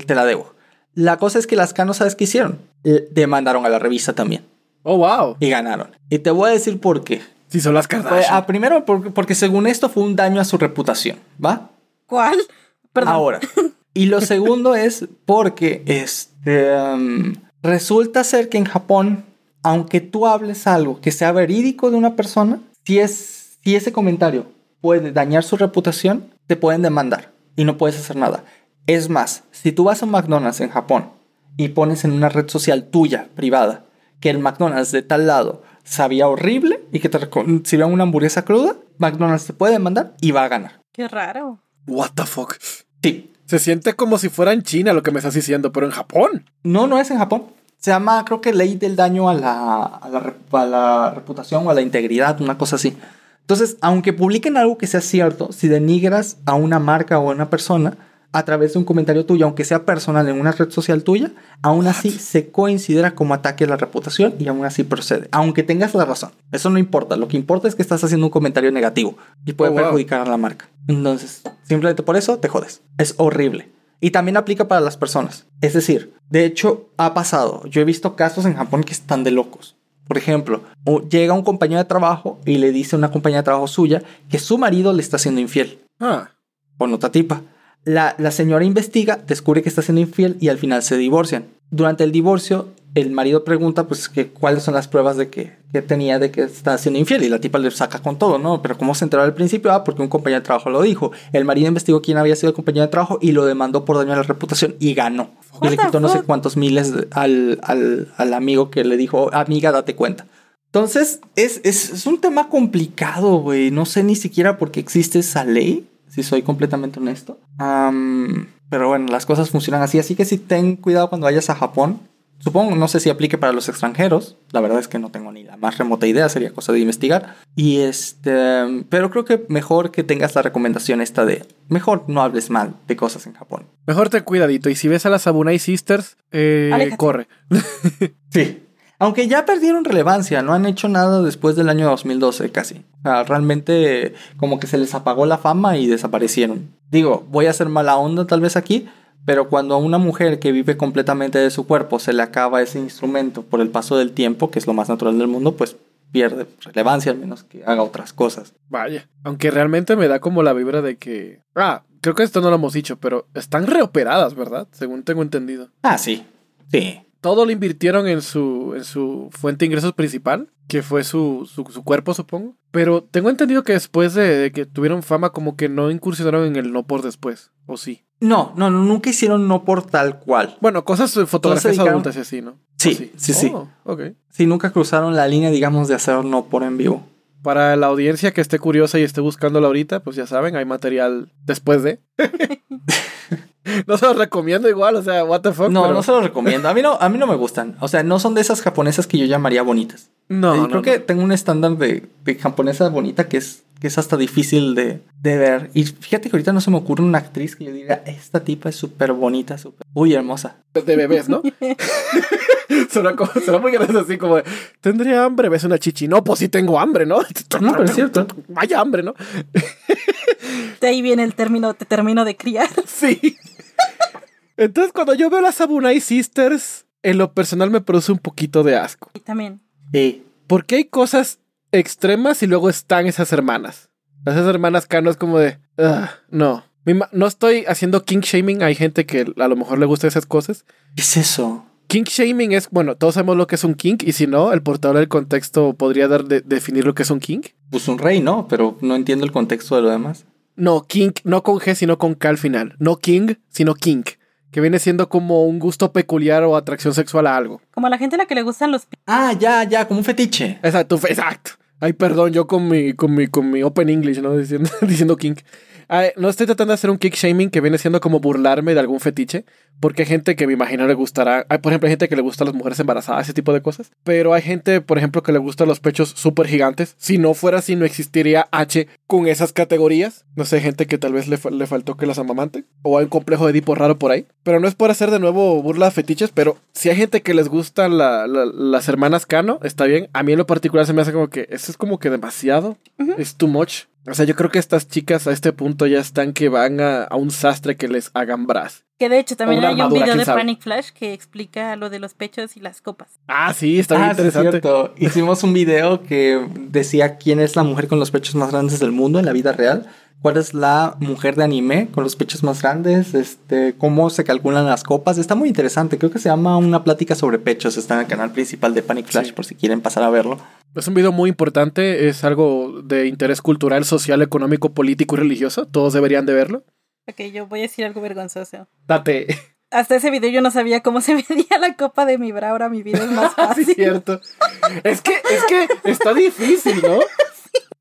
te la debo. La cosa es que las Kano, ¿sabes qué hicieron? Eh, demandaron a la revista también Oh, wow. y ganaron. Y te voy a decir por qué. Sí, son las Pues, Kardashian. ah, primero, porque, porque según esto fue un daño a su reputación, ¿va? ¿Cuál? Perdón. Ahora. Y lo segundo es porque este, um, resulta ser que en Japón, aunque tú hables algo que sea verídico de una persona, si, es, si ese comentario puede dañar su reputación, te pueden demandar y no puedes hacer nada. Es más, si tú vas a un McDonald's en Japón y pones en una red social tuya, privada, que el McDonald's de tal lado sabía horrible y que te sirvió una hamburguesa cruda, McDonald's te puede demandar y va a ganar. Qué raro. What the fuck. Sí, Se siente como si fuera en China lo que me estás diciendo, pero en Japón. No, no es en Japón. Se llama, creo que ley del daño a la, a la, a la reputación o a la integridad, una cosa así. Entonces, aunque publiquen algo que sea cierto, si denigras a una marca o a una persona a través de un comentario tuyo, aunque sea personal en una red social tuya, aún así se considera como ataque a la reputación y aún así procede, aunque tengas la razón. Eso no importa, lo que importa es que estás haciendo un comentario negativo y puede Oh, wow. perjudicar a la marca. Entonces, simplemente por eso te jodes. Es horrible. Y también aplica para las personas. Es decir, de hecho, ha pasado. Yo he visto casos en Japón que están de locos. Por ejemplo, llega un compañero de trabajo y le dice a una compañera de trabajo suya que su marido le está siendo infiel Ah. con otra tipa. La, la señora investiga, descubre que está siendo infiel y al final se divorcian. Durante el divorcio, el marido pregunta pues que cuáles son las pruebas de que, que tenía de que está siendo infiel y la tipa le saca con todo, ¿no? Pero ¿cómo se enteró al principio? Ah, porque un compañero de trabajo lo dijo. El marido investigó quién había sido el compañero de trabajo y lo demandó por daño a la reputación y ganó. Y le quitó no sé cuántos miles al, al, al amigo que le dijo, amiga, date cuenta. Entonces, es, es, es un tema complicado, güey. No sé ni siquiera por qué existe esa ley, si soy completamente honesto. Pero bueno, las cosas funcionan así. Así que sí, ten cuidado cuando vayas a Japón. Supongo, no sé si aplique para los extranjeros. La verdad es que no tengo ni la más remota idea, sería cosa de investigar. Y este, pero creo que mejor que tengas la recomendación esta de mejor no hables mal de cosas en Japón. Mejor ten cuidadito. Y si ves a las Abunai Sisters, eh, corre. Sí. Aunque ya perdieron relevancia, no han hecho nada después del año 2012 casi. O sea, realmente como que se les apagó la fama y desaparecieron. Digo, voy a hacer mala onda tal vez aquí, pero cuando a una mujer que vive completamente de su cuerpo se le acaba ese instrumento por el paso del tiempo, que es lo más natural del mundo, pues pierde relevancia al menos que haga otras cosas. Vaya. Aunque realmente me da como la vibra de que. Ah, creo que esto no lo hemos dicho, pero están reoperadas, ¿verdad? Según tengo entendido. Ah, sí. Sí. Todo lo invirtieron en su, en su fuente de ingresos principal, que fue su, su, su cuerpo, supongo. Pero tengo entendido que después de, de que tuvieron fama, como que no incursionaron en el no por después. ¿O sí? No, no, no, nunca hicieron no por tal cual. Bueno, cosas fotografías dedicaron- adultas y así, ¿no? Sí, ¿O sí, sí. Oh, ok. Sí, nunca cruzaron la línea, digamos, de hacer no por en vivo. Para la audiencia que esté curiosa y esté buscándola ahorita, pues ya saben, hay material después de. no se los recomiendo igual, o sea, what the fuck. No, pero- no se los recomiendo. A mí no, a mí no me gustan. O sea, no son de esas japonesas que yo llamaría bonitas. No, Eh, no, creo no. que tengo un estándar de, de japonesa bonita que es, que es hasta difícil de, de ver. Y fíjate que ahorita no se me ocurre una actriz que yo diga, esta tipa es súper bonita, súper... Uy, hermosa. de bebés, ¿no? Suena, como- suena muy grande así como de, ¿tendría hambre? ¿Ves una chichi? No, pues sí tengo hambre, ¿no? No, pero es cierto. Vaya hambre, ¿no? De ahí viene el término, te termino de criar. Sí. Entonces, cuando yo veo las Sabunai Sisters, en lo personal me produce un poquito de asco. Y también. Sí. Porque hay cosas extremas y luego están esas hermanas. Esas hermanas Kano es como de, "Ugh, no. No estoy haciendo king shaming, hay gente que a lo mejor le gusta esas cosas. ¿Qué es eso? King shaming es, bueno, todos sabemos lo que es un king y si no, el portador del contexto podría dar de- definir lo que es un king. Pues un rey, ¿no? Pero no entiendo el contexto de lo demás. No, king, no con G, sino con K al final. No king, sino king. Que viene siendo como un gusto peculiar o atracción sexual a algo. Como a la gente a la que le gustan los Ah, ya, ya, como un fetiche. Exacto, exacto. Ay, perdón, yo con mi, con mi, con mi Open English, ¿no? Diciendo, diciendo king. Ay, no estoy tratando de hacer un kick shaming que viene siendo como burlarme de algún fetiche, porque hay gente que me imagino le gustará. Hay, por ejemplo, hay gente que le gusta a las mujeres embarazadas, ese tipo de cosas. Pero hay gente, por ejemplo, que le gustan los pechos súper gigantes. Si no fuera así, no existiría H con esas categorías. No sé, gente que tal vez le, fa- le faltó que las amamante. O hay un complejo de Edipo raro por ahí. Pero no es por hacer de nuevo burla de fetiches, pero si hay gente que les gustan la- la- las hermanas Cano, está bien. A mí en lo particular se me hace como que eso es como que demasiado. Es too much. O sea, yo creo que estas chicas a este punto ya están que van a, a un sastre que les hagan bras. Que de hecho también hay un video de sabe. Panic Flash que explica lo de los pechos y las copas. Ah, sí, está bien Ah, sí, interesante. cierto. Hicimos un video que decía quién es la mujer con los pechos más grandes del mundo en la vida real. ¿Cuál es la mujer de anime con los pechos más grandes? Este, cómo se calculan las copas. Está muy interesante. Creo que se llama Una plática sobre pechos. Está en el canal principal de Panic Flash Sí. por si quieren pasar a verlo. Es un video muy importante, es algo de interés cultural, social, económico, político y religioso. Todos deberían de verlo. Ok, yo voy a decir algo vergonzoso. Date. Hasta ese video yo no sabía cómo se medía la copa de mi bra. Ahora mi vida es más sí, fácil. es cierto. Es que, es que está difícil, ¿no?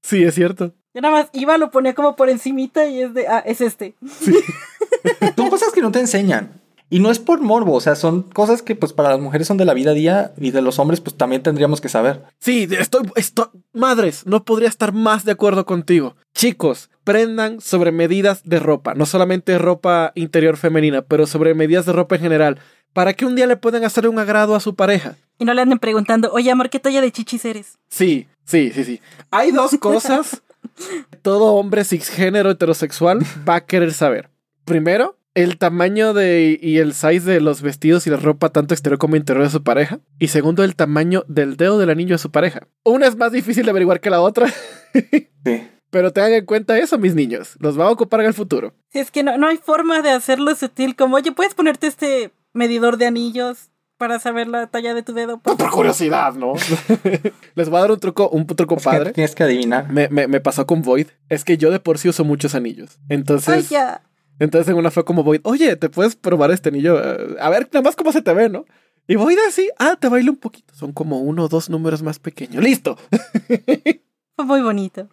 Sí, es cierto. Yo nada más iba, lo ponía como por encimita y es de, ah, es este. Son cosas que no te enseñan. Y no es por morbo, o sea, son cosas que pues para las mujeres son de la vida a día y de los hombres pues también tendríamos que saber. Sí, estoy, estoy, madres, no podría estar más de acuerdo contigo. Chicos, prendan sobre medidas de ropa, no solamente ropa interior femenina, pero sobre medidas de ropa en general, para que un día le puedan hacer un agrado a su pareja. Y no le anden preguntando, oye amor, ¿qué talla de chichis eres? Sí, sí, sí, sí. Hay dos cosas todo hombre cisgénero heterosexual va a querer saber. Primero, el tamaño de y el size de los vestidos y la ropa tanto exterior como interior de su pareja. Y segundo, el tamaño del dedo del anillo de su pareja. Una es más difícil de averiguar que la otra, Sí. pero tengan en cuenta eso, mis niños. Los va a ocupar en el futuro. Si es que no, no hay forma de hacerlo sutil como, oye, ¿puedes ponerte este medidor de anillos para saber la talla de tu dedo? Por, por curiosidad, ¿no? Les voy a dar un truco, un truco Es que padre. tienes que adivinar. Me, me, me pasó con Void. Es que yo de por sí uso muchos anillos. Entonces. Ay, ya. Entonces en una fue como Void, oye, ¿te puedes probar este anillo? Eh, A ver, nada más cómo se te ve, ¿no? Y Void así, ah, te bailo un poquito. Son como uno o dos números más pequeños. ¡Listo! Fue muy bonito.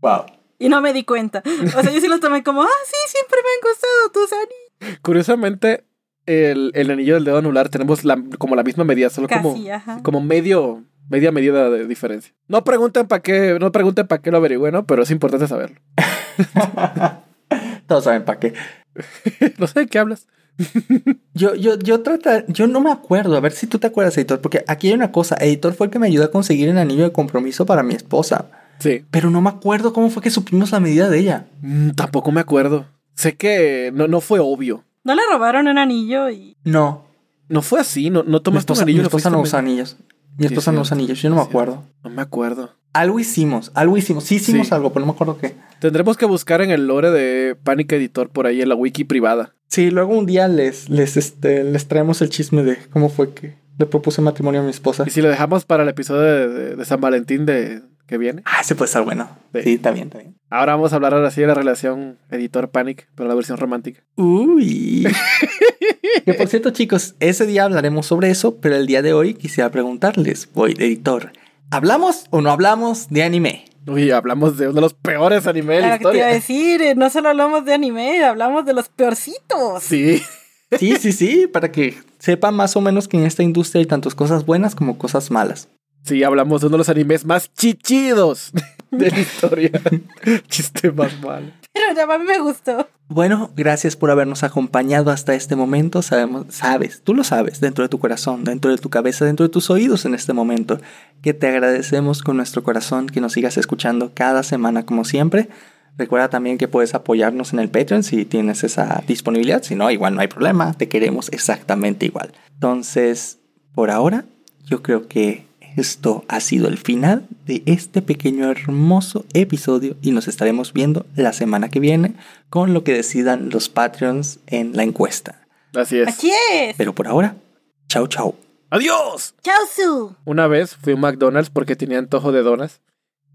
Wow. Y no me di cuenta. O sea, yo sí lo tomé como, ah, sí, siempre me han gustado tus anillos. Curiosamente, el, el anillo del dedo anular tenemos la, como la misma medida, solo como, ajá. como medio, media medida de diferencia. No pregunten para qué, no pregunten para qué lo averigüe, ¿no? Pero es importante saberlo. Todos saben para qué. no sé de qué hablas. Yo, yo, yo trata, yo no me acuerdo, a ver si tú te acuerdas, editor, porque aquí hay una cosa, editor fue el que me ayudó a conseguir el anillo de compromiso para mi esposa, Sí. pero no me acuerdo cómo fue que supimos la medida de ella. Mm, tampoco me acuerdo. Sé que no, no fue obvio. No le robaron un anillo y... No, No fue así, no, no tomaste un esposa, anillo. mi esposa no usa anillos. Mi Sí, esposa no usa anillos, yo no me acuerdo. No me acuerdo. Algo hicimos, algo hicimos, sí hicimos Sí. algo, pero no me acuerdo qué. Tendremos que buscar en el lore de Panic Editor por ahí en la wiki privada. Sí, luego un día les, les, este, les traemos el chisme de cómo fue que le propuse matrimonio a mi esposa. Y si lo dejamos para el episodio de, de- de San Valentín de que viene. Ah, ese puede estar bueno. Sí. Sí, está bien, está bien. Ahora vamos a hablar ahora sí de la relación Editor Panic, pero la versión romántica. Uy. que por cierto, chicos, ese día hablaremos sobre eso, pero el día de hoy quisiera preguntarles, voy, editor, ¿hablamos o no hablamos de anime? Uy, hablamos de uno de los peores animes de la Claro que te iba a historia. decir, eh, no solo hablamos de anime, hablamos de los peorcitos. Sí. Sí, sí, sí, para que sepan más o menos que en esta industria hay tantas cosas buenas como cosas malas. Sí, hablamos de uno de los animes más chichidos de la historia. Chiste más malo. Pero ya a mí me gustó. Bueno, gracias por habernos acompañado hasta este momento. Sabemos, sabes, tú lo sabes, dentro de tu corazón, dentro de tu cabeza, dentro de tus oídos en este momento, que te agradecemos con nuestro corazón que nos sigas escuchando cada semana como siempre. Recuerda también que puedes apoyarnos en el Patreon si tienes esa disponibilidad. Si no, igual no hay problema. Te queremos exactamente igual. Entonces, por ahora, yo creo que esto ha sido el final de este pequeño hermoso episodio y nos estaremos viendo la semana que viene con lo que decidan los Patreons en la encuesta. Así es. Aquí es. Pero por ahora, chao chao. ¡Adiós! Chao, Su. Una vez fui a un McDonald's porque tenía antojo de donas.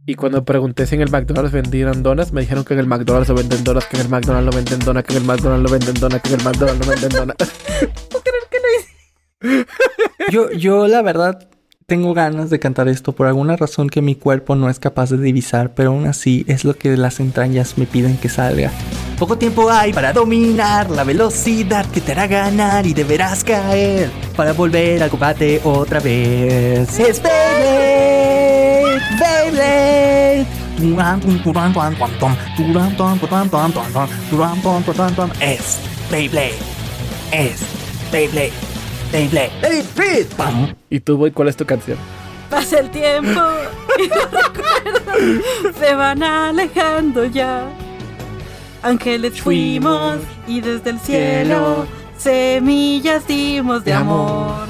Y cuando pregunté si en el McDonald's vendían donas, me dijeron que en el McDonald's lo venden donas, que en el McDonald's lo venden donas, que en el McDonald's lo venden donas, que en el McDonald's lo venden donas. ¿Puedo creer que lo hice? Yo, yo la verdad tengo ganas de cantar esto por alguna razón que mi cuerpo no es capaz de divisar, pero aún así es lo que las entrañas me piden que salga. Poco tiempo hay para dominar la velocidad que te hará ganar y deberás caer para volver al combate otra vez. Es Beyblade, Beyblade. Es Beyblade, es Beyblade, Beyblade, Beyblade. Pam. ¿Y tú, Boy, cuál es tu canción? Pasa el tiempo y los recuerdos se van alejando ya. Ángeles fuimos y desde el cielo semillas dimos de De amor. amor.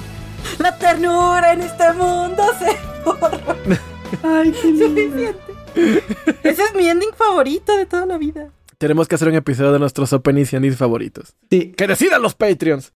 La ternura en este mundo se borró. Ay, qué lindo. Suficiente. Ese es mi ending favorito de toda la vida. Tenemos que hacer un episodio de nuestros openings y endings favoritos. Sí, ¡Que decidan los Patreons!